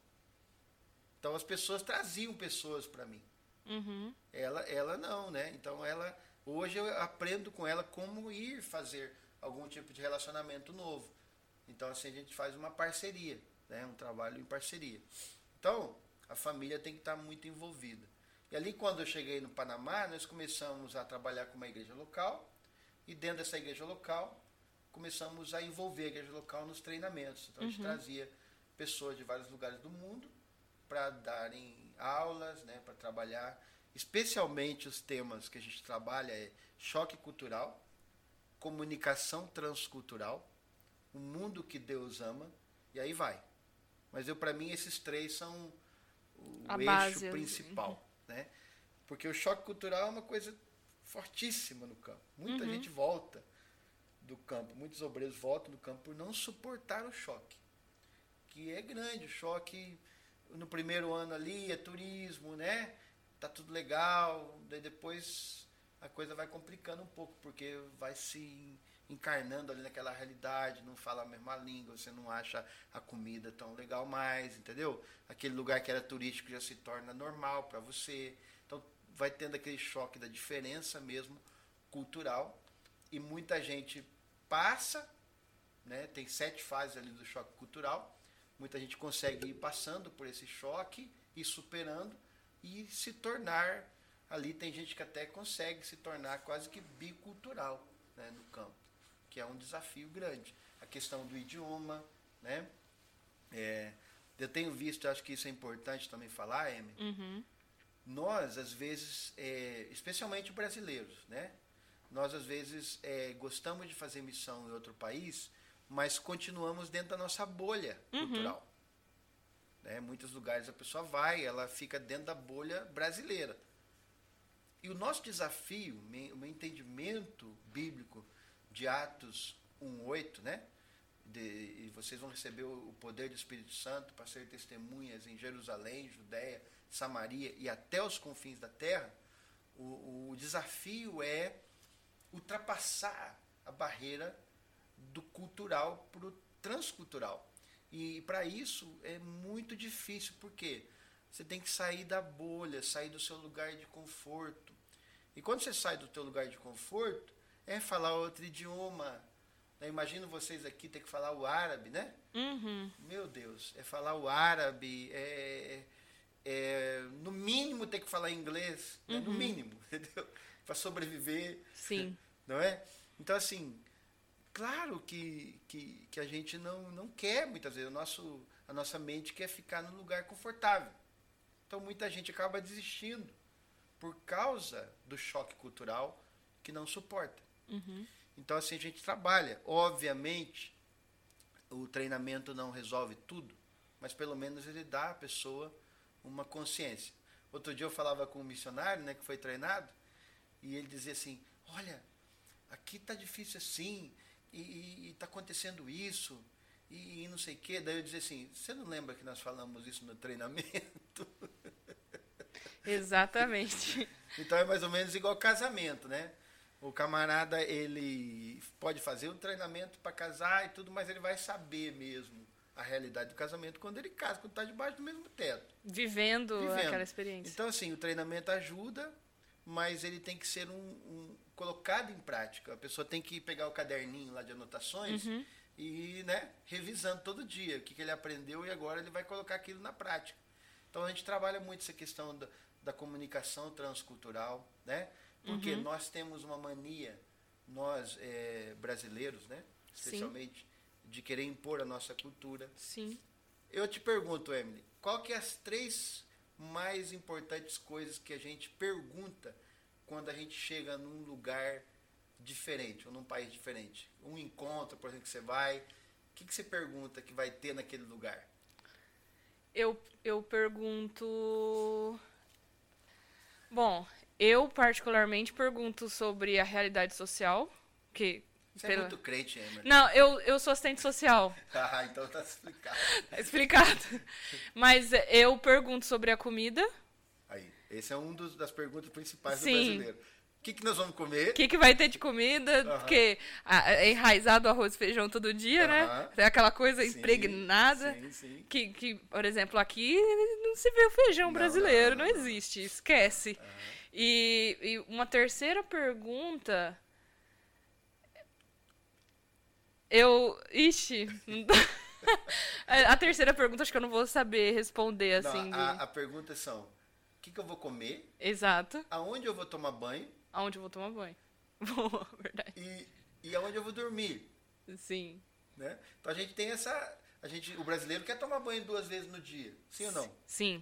Então as pessoas traziam pessoas para mim. Uhum. Ela, ela não, né? Então ela, hoje eu aprendo com ela como ir fazer algum tipo de relacionamento novo. Então assim a gente faz uma parceria, né? Um trabalho em parceria. Então a família tem que estar muito envolvida. E ali quando eu cheguei no Panamá, nós começamos a trabalhar com uma igreja local e dentro dessa igreja local começamos a envolver a igreja local nos treinamentos. Então a gente uhum. trazia pessoas de vários lugares do mundo para darem aulas, né, para trabalhar, especialmente os temas que a gente trabalha é choque cultural, comunicação transcultural, o mundo que Deus ama e aí vai. Mas eu para mim esses três são o a eixo base, principal, uhum. né? Porque o choque cultural é uma coisa fortíssima no campo. Muita uhum. gente volta do campo. Muitos obreiros voltam do campo por não suportar o choque. Que é grande, o choque no primeiro ano ali é turismo, né? Tá tudo legal, daí depois a coisa vai complicando um pouco, porque vai se encarnando ali naquela realidade, não fala a mesma língua, você não acha a comida tão legal mais, entendeu? Aquele lugar que era turístico já se torna normal para você. Então vai tendo aquele choque da diferença mesmo cultural e muita gente passa, né? tem sete fases ali do choque cultural, muita gente consegue ir passando por esse choque e superando e se tornar ali tem gente que até consegue se tornar quase que bicultural né, no campo, que é um desafio grande. A questão do idioma, né? É, eu tenho visto, acho que isso é importante também falar, Amy. Uhum. Nós, às vezes, é, especialmente brasileiros, né? Nós, às vezes, é, gostamos de fazer missão em outro país, mas continuamos dentro da nossa bolha uhum. cultural. Né? Muitos lugares a pessoa vai, ela fica dentro da bolha brasileira. E o nosso desafio, o meu entendimento bíblico de Atos 1,8, né? De, e vocês vão receber o poder do Espírito Santo para ser testemunhas em Jerusalém, Judéia, Samaria e até os confins da terra. O, o desafio é ultrapassar a barreira do cultural para o transcultural. E para isso é muito difícil, porque você tem que sair da bolha, sair do seu lugar de conforto. E quando você sai do teu lugar de conforto, é falar outro idioma. Eu imagino vocês aqui ter que falar o árabe, né? Uhum. Meu Deus, é falar o árabe, é, é no mínimo ter que falar inglês, né? no Uhum. mínimo, entendeu? Para sobreviver, Sim. não é? Então assim, claro que, que, que a gente não, não quer muitas vezes, o nosso, a nossa mente quer ficar no lugar confortável. Então muita gente acaba desistindo por causa do choque cultural que não suporta. Uhum. Então, assim, a gente trabalha. Obviamente, o treinamento não resolve tudo, mas pelo menos ele dá à pessoa uma consciência. Outro dia eu falava com um missionário, né, que foi treinado, e ele dizia assim: Olha, aqui tá difícil assim, e, está acontecendo isso, e, e não sei o quê. Daí eu dizia assim: Você não lembra que nós falamos isso no treinamento? Exatamente. Então é mais ou menos igual casamento, né? O camarada, ele pode fazer um treinamento para casar e tudo, mas ele vai saber mesmo a realidade do casamento quando ele casa, quando está debaixo do mesmo teto. Vivendo, Vivendo. aquela experiência. Então, assim, o treinamento ajuda, mas ele tem que ser um, um- colocado em prática. A pessoa tem que pegar o caderninho lá de anotações Uhum. e né, revisando todo dia o que, que ele aprendeu e agora ele vai colocar aquilo na prática. Então a gente trabalha muito essa questão da, da comunicação transcultural, né? Porque Uhum. nós temos uma mania, nós eh, brasileiros, né? Sim. Especialmente, de querer impor a nossa cultura. Sim. Eu te pergunto, Emily, qual que é as três mais importantes coisas que a gente pergunta quando a gente chega num lugar diferente ou num país diferente? Um encontro, por exemplo, que você vai, o que, que você pergunta que vai ter naquele lugar? Eu, eu pergunto. Bom, eu particularmente pergunto sobre a realidade social. Que. Você é pela- muito crente, Emily. Não, eu, eu sou assistente social. Ah, então tá explicado. Tá explicado. Mas eu pergunto sobre a comida. Aí, esse é um dos, das perguntas principais Sim. do brasileiro. O que, que nós vamos comer? O que, que vai ter de comida? Aham. Porque ah, é enraizado arroz e feijão todo dia, né? Aham. É aquela coisa Sim, impregnada. Sim, sim. Que, que, por exemplo, aqui não se vê o feijão Não, brasileiro, não, não, não, não. existe, esquece. E, e uma terceira pergunta. Eu. Ixi. dá. a terceira pergunta acho que eu não vou saber responder Não, assim. a, de- a pergunta são: o que, que eu vou comer? Exato. Aonde eu vou tomar banho? Aonde eu vou tomar banho? Boa, verdade. E, e aonde eu vou dormir? Sim. Né? Então a gente tem essa. A gente, o brasileiro quer tomar banho duas vezes no dia. Sim ou não? Sim.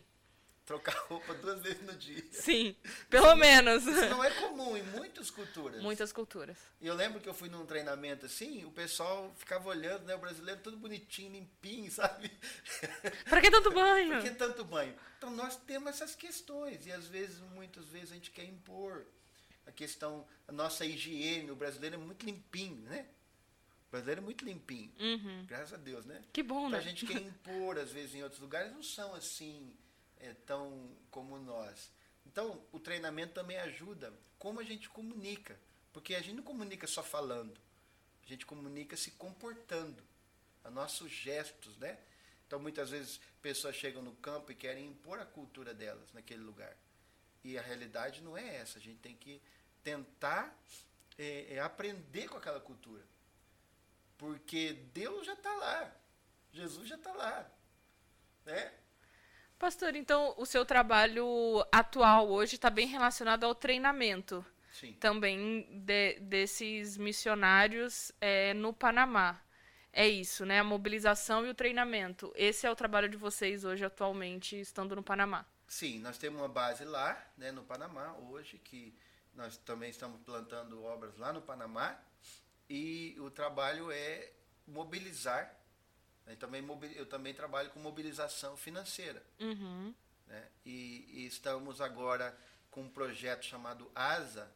Trocar roupa duas vezes no dia. Sim. Pelo menos. Isso não é comum em muitas culturas. Muitas culturas. E eu lembro que eu fui num treinamento assim, o pessoal ficava olhando, né? O brasileiro todo bonitinho, limpinho, sabe? Pra que tanto banho? Por que tanto banho? Então nós temos essas questões e às vezes, muitas vezes a gente quer impor a questão, a nossa higiene, o brasileiro é muito limpinho, né? O brasileiro é muito limpinho, Uhum. graças a Deus, né? Que bom, Então né? a gente quer impor, às vezes, em outros lugares, não são assim é, tão como nós. Então, o treinamento também ajuda como a gente comunica. Porque a gente não comunica só falando. A gente comunica se comportando. A nossos gestos, né? Então, muitas vezes, pessoas chegam no campo e querem impor a cultura delas naquele lugar. E a realidade não é essa. A gente tem que tentar é, é, aprender com aquela cultura. Porque Deus já está lá. Jesus já está lá. Né? Pastor, então o seu trabalho atual hoje está bem relacionado ao treinamento Sim. também de- desses missionários é, no Panamá. É isso, né? A mobilização e o treinamento. Esse é o trabalho de vocês hoje, atualmente, estando no Panamá. Sim, nós temos uma base lá, né, no Panamá, hoje, que nós também estamos plantando obras lá no Panamá. E o trabalho é mobilizar. Né, também Eu também trabalho com mobilização financeira. Uhum. né? E, e estamos agora com um projeto chamado ASA,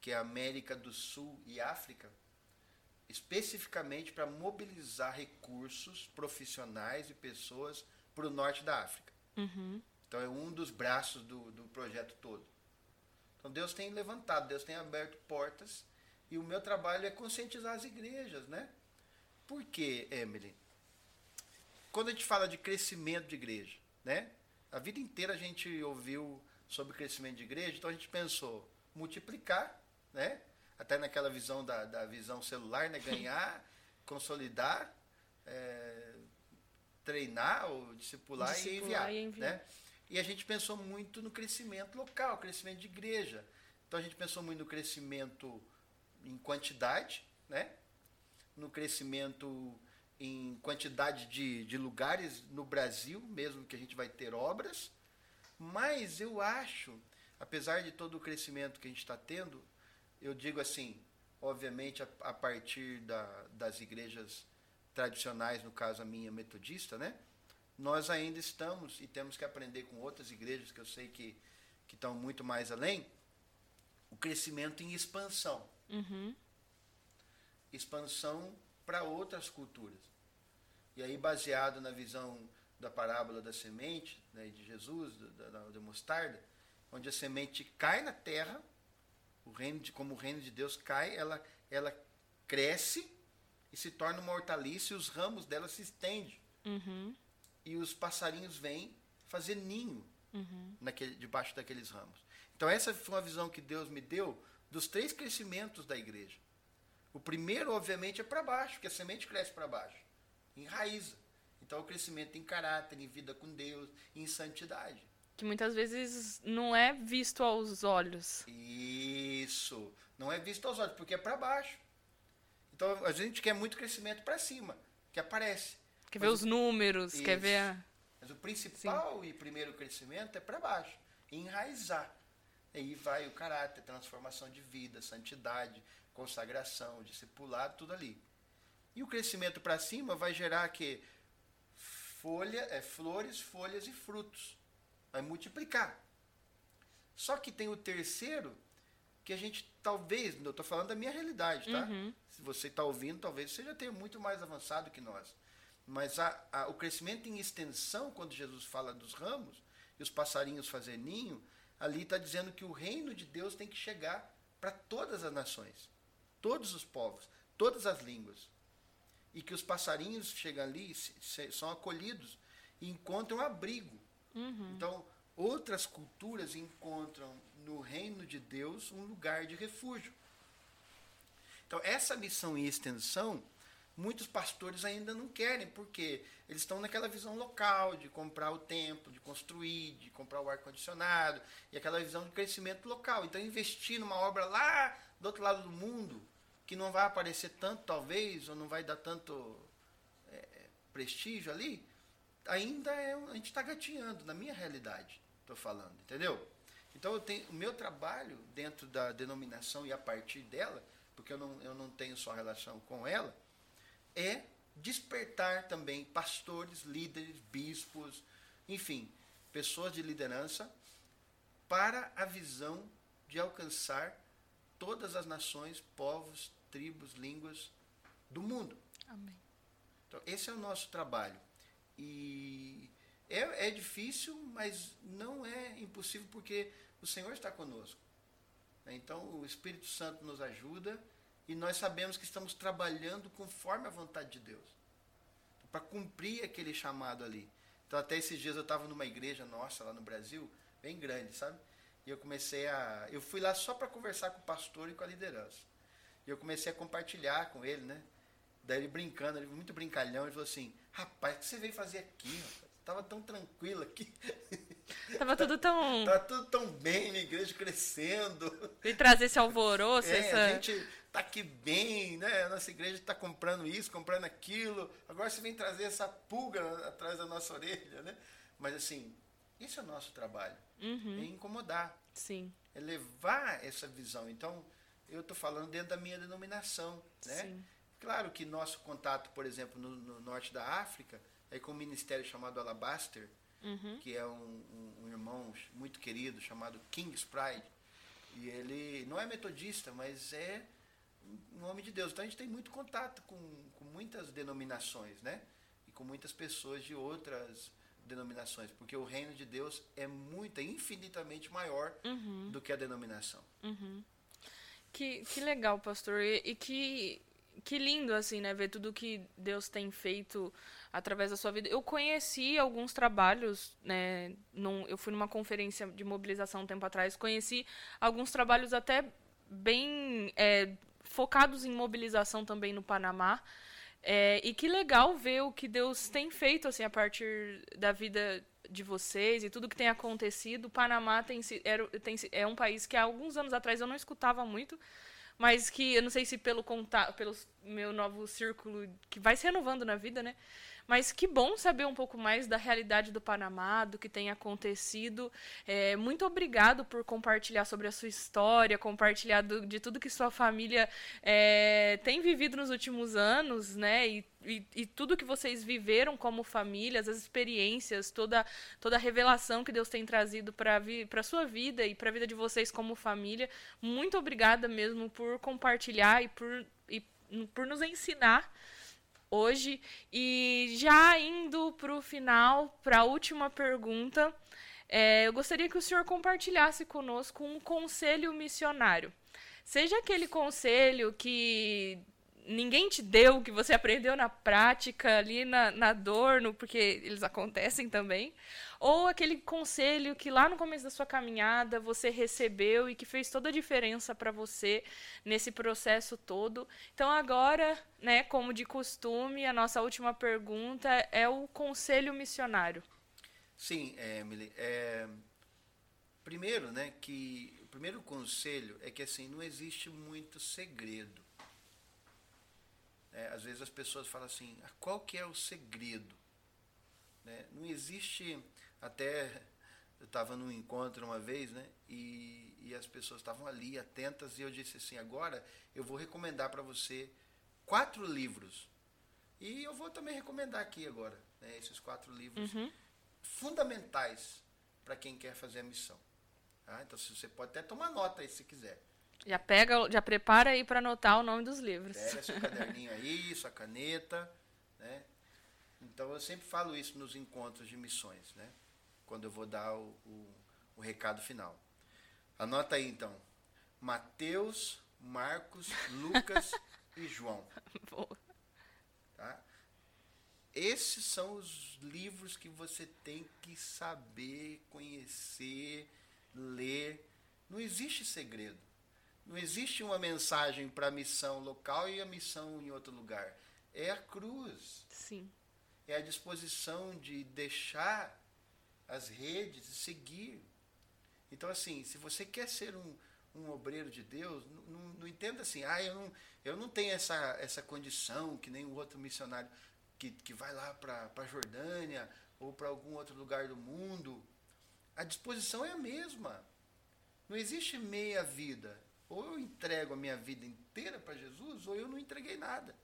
que é América do Sul e África, especificamente para mobilizar recursos profissionais e pessoas para o norte da África. Uhum. Então é um dos braços do, do projeto todo. Então Deus tem levantado, Deus tem aberto portas E o meu trabalho é conscientizar as igrejas, né? Por quê, Emily? Quando a gente fala de crescimento de igreja, né? A vida inteira a gente ouviu sobre crescimento de igreja, então a gente pensou multiplicar, né? Até naquela visão da, da visão celular, né? Ganhar, consolidar, é, treinar ou discipular, discipular e enviar, e enviar. Né? E a gente pensou muito no crescimento local, crescimento de igreja. Então a gente pensou muito no crescimento em quantidade, né? no crescimento em quantidade de, de lugares no Brasil, mesmo que a gente vai ter obras. Mas eu acho, apesar de todo o crescimento que a gente está tendo, eu digo assim, obviamente a, a partir da, das igrejas tradicionais, no caso a minha metodista, né? Nós ainda estamos e temos que aprender com outras igrejas que eu sei que, que estão muito mais além, o crescimento em expansão. Uhum. Expansão para outras culturas. E aí, baseado na visão da parábola da semente, né, de Jesus, da, da, da, mostarda, onde a semente cai na terra, o reino de, como o reino de Deus cai, ela, ela cresce e se torna uma hortaliça e os ramos dela se estendem. Uhum. E os passarinhos vêm fazer ninho uhum. naquele, debaixo daqueles ramos. Então essa foi uma visão que Deus me deu dos três crescimentos da igreja. O primeiro, obviamente, é para baixo, que a semente cresce para baixo, enraiza. Então, o crescimento em caráter, em vida com Deus, em santidade. Que muitas vezes não é visto aos olhos. Isso. Não é visto aos olhos, porque é para baixo. Então a gente quer muito crescimento para cima, que aparece. Quer Mas ver os o... números, Isso. quer ver. A... Mas o principal Sim. e primeiro crescimento é para baixo, enraizar. E aí vai o caráter, transformação de vida, santidade, consagração, discipulado, tudo ali. E o crescimento para cima vai gerar que folha, é flores, folhas e frutos. Vai multiplicar. Só que tem o terceiro, que a gente talvez, eu estou falando da minha realidade, tá? Uhum. Se você está ouvindo, talvez você já tenha muito mais avançado que nós. Mas a, a, o crescimento em extensão, quando Jesus fala dos ramos e os passarinhos fazer ninho, ali está dizendo que o reino de Deus tem que chegar para todas as nações, todos os povos, todas as línguas. E que os passarinhos chegam ali, se, se, são acolhidos e encontram abrigo. Uhum. Então, outras culturas encontram no reino de Deus um lugar de refúgio. Então, essa missão e extensão, muitos pastores ainda não querem, porque eles estão naquela visão local de comprar o templo, de construir, de comprar o ar-condicionado, e aquela visão de crescimento local. Então, investir numa obra lá do outro lado do mundo, que não vai aparecer tanto, talvez, ou não vai dar tanto é, prestígio ali, ainda é, a gente está gatinhando, na minha realidade, estou falando, entendeu? Então eu tenho o meu trabalho dentro da denominação e a partir dela, porque eu não, eu não tenho só relação com ela, é despertar também pastores, líderes, bispos, enfim, pessoas de liderança para a visão de alcançar todas as nações, povos, tribos, línguas do mundo. Amém. Então, esse é o nosso trabalho. E é, é difícil, mas não é impossível, porque o Senhor está conosco. Então o Espírito Santo nos ajuda e nós sabemos que estamos trabalhando conforme a vontade de Deus para cumprir aquele chamado ali. Então até esses dias eu estava numa igreja nossa lá no Brasil, bem grande, sabe? E eu comecei a, eu fui lá só para conversar com o pastor e com a liderança. E eu comecei a compartilhar com ele, né? Daí ele brincando, ele muito brincalhão, ele falou assim: "Rapaz, o que você veio fazer aqui? Rapaz? Tava tão tranquilo aqui." Tava tudo tão. Tava tudo tão bem, a igreja crescendo. E trazer esse alvoroço, é, essa. A gente tá aqui bem, né? A nossa igreja está comprando isso, comprando aquilo. Agora você vem trazer essa pulga atrás da nossa orelha, né? Mas assim, esse é o nosso trabalho. Uhum. É incomodar. Sim. É levar essa visão. Então, eu estou falando dentro da minha denominação, né? Sim. Claro que nosso contato, por exemplo, no, no norte da África, é com um ministério chamado Alabaster, uhum. que é um, um, um, irmão muito querido chamado King's Pride. E ele não é metodista, mas é um homem de Deus. Então a gente tem muito contato com, com muitas denominações, né? E com muitas pessoas de outras denominações, porque o reino de Deus é muito, é infinitamente maior uhum. do que a denominação. Uhum. Que, que legal, pastor. E, e, que, que lindo, assim, né? Ver tudo que Deus tem feito através da sua vida. Eu conheci alguns trabalhos, né? Num, eu fui numa conferência de mobilização um tempo atrás, conheci alguns trabalhos até bem é, focados em mobilização também no Panamá. É, e que legal ver o que Deus tem feito assim a partir da vida de vocês e tudo que tem acontecido. O Panamá tem, era, tem, é um país que há alguns anos atrás eu não escutava muito, mas que eu não sei se pelo contato, pelo meu novo círculo que vai se renovando na vida, né? Mas que bom saber um pouco mais da realidade do Panamá, do que tem acontecido. É, muito obrigado por compartilhar sobre a sua história, compartilhar do, de tudo que sua família é, tem vivido nos últimos anos, né? E, e, e, tudo que vocês viveram como família, as experiências, toda, toda a revelação que Deus tem trazido para a sua vida e para a vida de vocês como família. Muito obrigada mesmo por compartilhar e por, e por nos ensinar hoje. E já indo para o final, para a última pergunta, é, eu gostaria que o senhor compartilhasse conosco um conselho missionário. Seja aquele conselho que ninguém te deu, que você aprendeu na prática, ali na, na dor, no, porque eles acontecem também, ou aquele conselho que lá no começo da sua caminhada você recebeu e que fez toda a diferença para você nesse processo todo. Então agora, né, como de costume, a nossa última pergunta é o conselho missionário. Sim, Emily. É, primeiro, né, que o primeiro conselho é que assim não existe muito segredo é, às vezes as pessoas falam assim, ah, qual que é o segredo? Né? Não existe, até eu estava num encontro uma vez, né? E, e as pessoas estavam ali atentas e eu disse assim, agora eu vou recomendar para você quatro livros. E eu vou também recomendar aqui agora, né, esses quatro livros uhum. fundamentais para quem quer fazer a missão. Tá? Então você pode até tomar nota aí se quiser. Já pega, já prepara aí para anotar o nome dos livros. Pega seu caderninho aí, sua caneta, né? Então eu sempre falo isso nos encontros de missões, né? Quando eu vou dar o, o, o recado final. Anota aí então. Mateus, Marcos, Lucas e João. Boa. Tá? Esses são os livros que você tem que saber, conhecer, ler. Não existe segredo. Não existe uma mensagem para a missão local e a missão em outro lugar. É a cruz. Sim. É a disposição de deixar as redes e seguir. Então, assim, se você quer ser um, um obreiro de Deus, não, não, não, entenda assim, ah, eu não, eu não tenho essa, essa condição que nem o outro missionário que, que vai lá para a Jordânia ou para algum outro lugar do mundo. A disposição é a mesma. Não existe meia vida. Ou eu entrego a minha vida inteira para Jesus, ou eu não entreguei nada.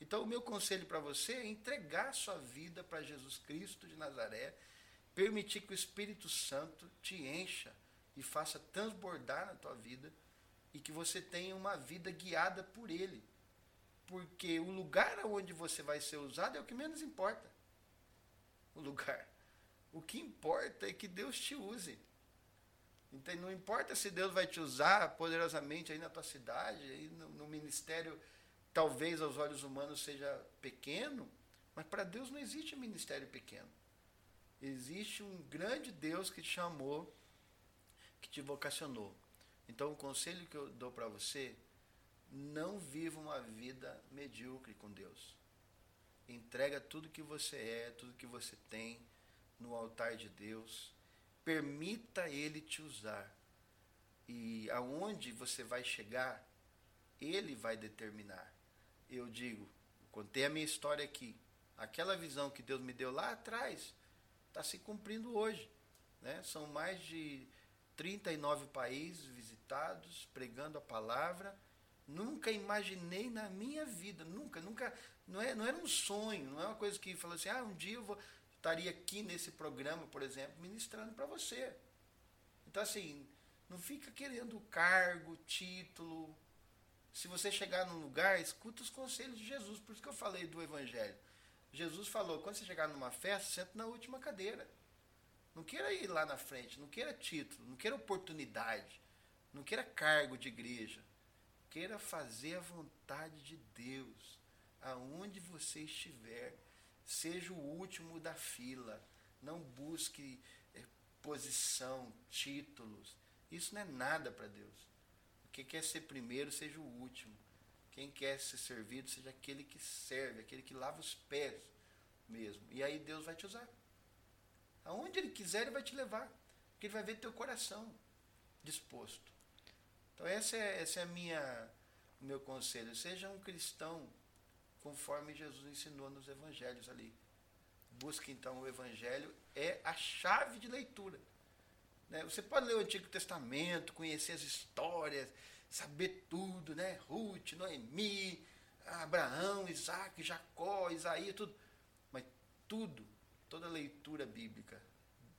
Então, o meu conselho para você é entregar sua vida para Jesus Cristo de Nazaré, permitir que o Espírito Santo te encha e faça transbordar na tua vida e que você tenha uma vida guiada por Ele. Porque o lugar onde você vai ser usado é o que menos importa. O lugar. O que importa é que Deus te use. Então, não importa se Deus vai te usar poderosamente aí na tua cidade, aí no, no ministério, talvez aos olhos humanos seja pequeno, mas para Deus não existe ministério pequeno. Existe um grande Deus que te chamou, que te vocacionou. Então, o conselho que eu dou para você, não viva uma vida medíocre com Deus. Entrega tudo que você é, tudo que você tem no altar de Deus Permita Ele te usar. E aonde você vai chegar, Ele vai determinar. Eu digo, contei a minha história aqui. Aquela visão que Deus me deu lá atrás está se cumprindo hoje. Né? São mais de 39 países visitados, pregando a palavra. Nunca imaginei na minha vida, nunca, nunca, não, é, não era um sonho, não é uma coisa que falou assim, ah, um dia eu vou, estaria aqui nesse programa, por exemplo, ministrando para você. Então, assim, não fica querendo cargo, título. Se você chegar num lugar, escuta os conselhos de Jesus. Por isso que eu falei do Evangelho. Jesus falou: quando você chegar numa festa, senta na última cadeira. Não queira ir lá na frente, não queira título, não queira oportunidade. Não queira cargo de igreja. Queira fazer a vontade de Deus. Aonde você estiver, seja o último da fila. Não busque é, posição, títulos. Isso não é nada para Deus. Quem quer ser primeiro, seja o último. Quem quer ser servido, seja aquele que serve, aquele que lava os pés mesmo. E aí Deus vai te usar. Aonde Ele quiser, Ele vai te levar. Porque Ele vai ver teu coração disposto. Então esse é, esse é a minha, o meu conselho. Seja um cristão conforme Jesus ensinou nos evangelhos ali. Busque então o evangelho, é a chave de leitura. Né? Você pode ler o Antigo Testamento, conhecer as histórias, saber tudo, né? Ruth, Noemi, Abraão, Isaac, Jacó, Isaías, tudo. Mas tudo, toda leitura bíblica,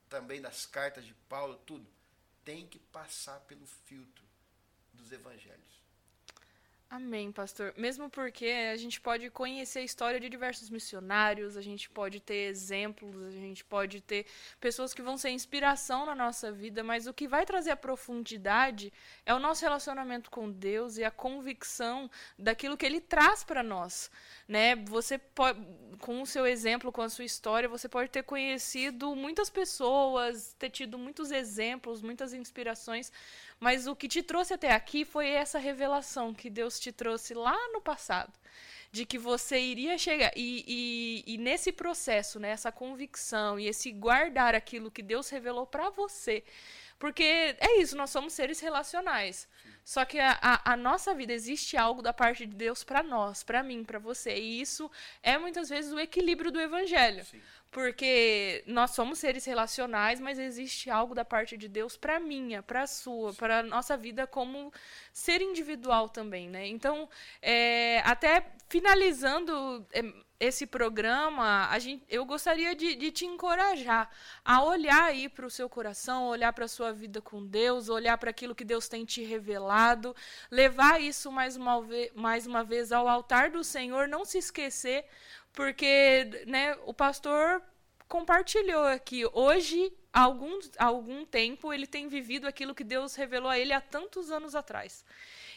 também das cartas de Paulo, tudo, tem que passar pelo filtro dos evangelhos. Amém, pastor. Mesmo porque a gente pode conhecer a história de diversos missionários, a gente pode ter exemplos, a gente pode ter pessoas que vão ser inspiração na nossa vida, mas o que vai trazer a profundidade é o nosso relacionamento com Deus e a convicção daquilo que ele traz para nós, né? Você pode com o seu exemplo, com a sua história, você pode ter conhecido muitas pessoas, ter tido muitos exemplos, muitas inspirações, mas o que te trouxe até aqui foi essa revelação que Deus te trouxe lá no passado. De que você iria chegar. E, e, e nesse processo, né, essa convicção e esse guardar aquilo que Deus revelou para você. Porque é isso, nós somos seres relacionais. Só que a, a, a, nossa vida existe algo da parte de Deus para nós, para mim, para você. E isso é muitas vezes o equilíbrio do evangelho. Sim. Porque nós somos seres relacionais, mas existe algo da parte de Deus para minha, para sua, para nossa vida como ser individual também, né? Então, é, até finalizando é, esse programa, a gente, eu gostaria de, de te encorajar a olhar aí para o seu coração, olhar para a sua vida com Deus, olhar para aquilo que Deus tem te revelado, levar isso mais uma, mais uma vez ao altar do Senhor, não se esquecer porque né, o pastor compartilhou aqui. Hoje, há algum, há algum tempo, ele tem vivido aquilo que Deus revelou a ele há tantos anos atrás.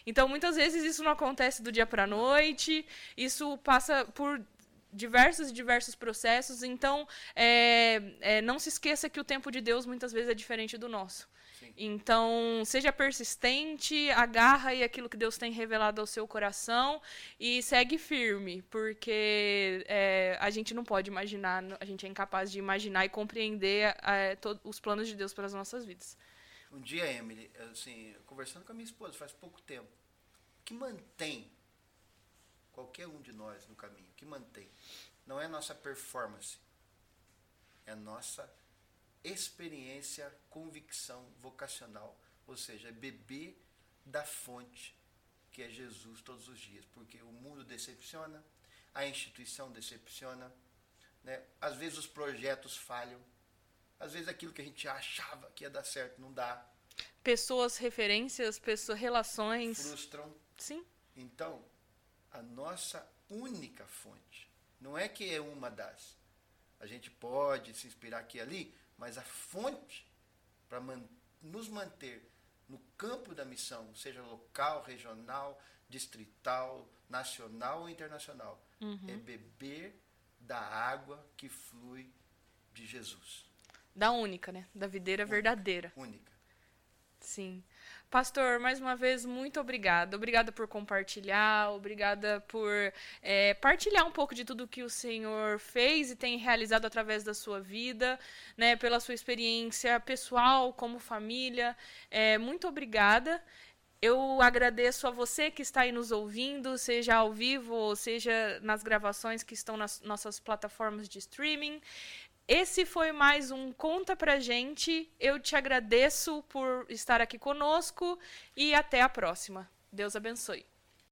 Então, muitas vezes isso não acontece do dia para a noite, isso passa por diversos e diversos processos. Então, é, é, não se esqueça que o tempo de Deus muitas vezes é diferente do nosso. Então, seja persistente, agarra aí aquilo que Deus tem revelado ao seu coração e segue firme, porque é, a gente não pode imaginar, a gente é incapaz de imaginar e compreender é, todos os planos de Deus para as nossas vidas. Um dia, Emily, assim, conversando com a minha esposa faz pouco tempo, que mantém qualquer um de nós no caminho, que mantém, não é a nossa performance, é a nossa experiência, convicção vocacional, ou seja, é beber da fonte que é Jesus todos os dias, porque o mundo decepciona, a instituição decepciona, né? às vezes os projetos falham, às vezes aquilo que a gente achava que ia dar certo não dá. Pessoas, referências, pessoas, relações. Frustram. Sim. Então, a nossa única fonte, não é que é uma das. A gente pode se inspirar aqui e ali, mas a fonte para man nos manter no campo da missão, seja local, regional, distrital, nacional ou internacional, uhum. é beber da água que flui de Jesus. Da única, né? Da videira única, verdadeira. Única. Sim. Pastor, mais uma vez, muito obrigada. Obrigada por compartilhar, obrigada por é, partilhar um pouco de tudo que o Senhor fez e tem realizado através da sua vida, né, pela sua experiência pessoal, como família. É, muito obrigada. Eu agradeço a você que está aí nos ouvindo, seja ao vivo ou seja nas gravações que estão nas nossas plataformas de streaming. Esse foi mais um Conta Pra Gente. Eu te agradeço por estar aqui conosco e até a próxima. Deus abençoe.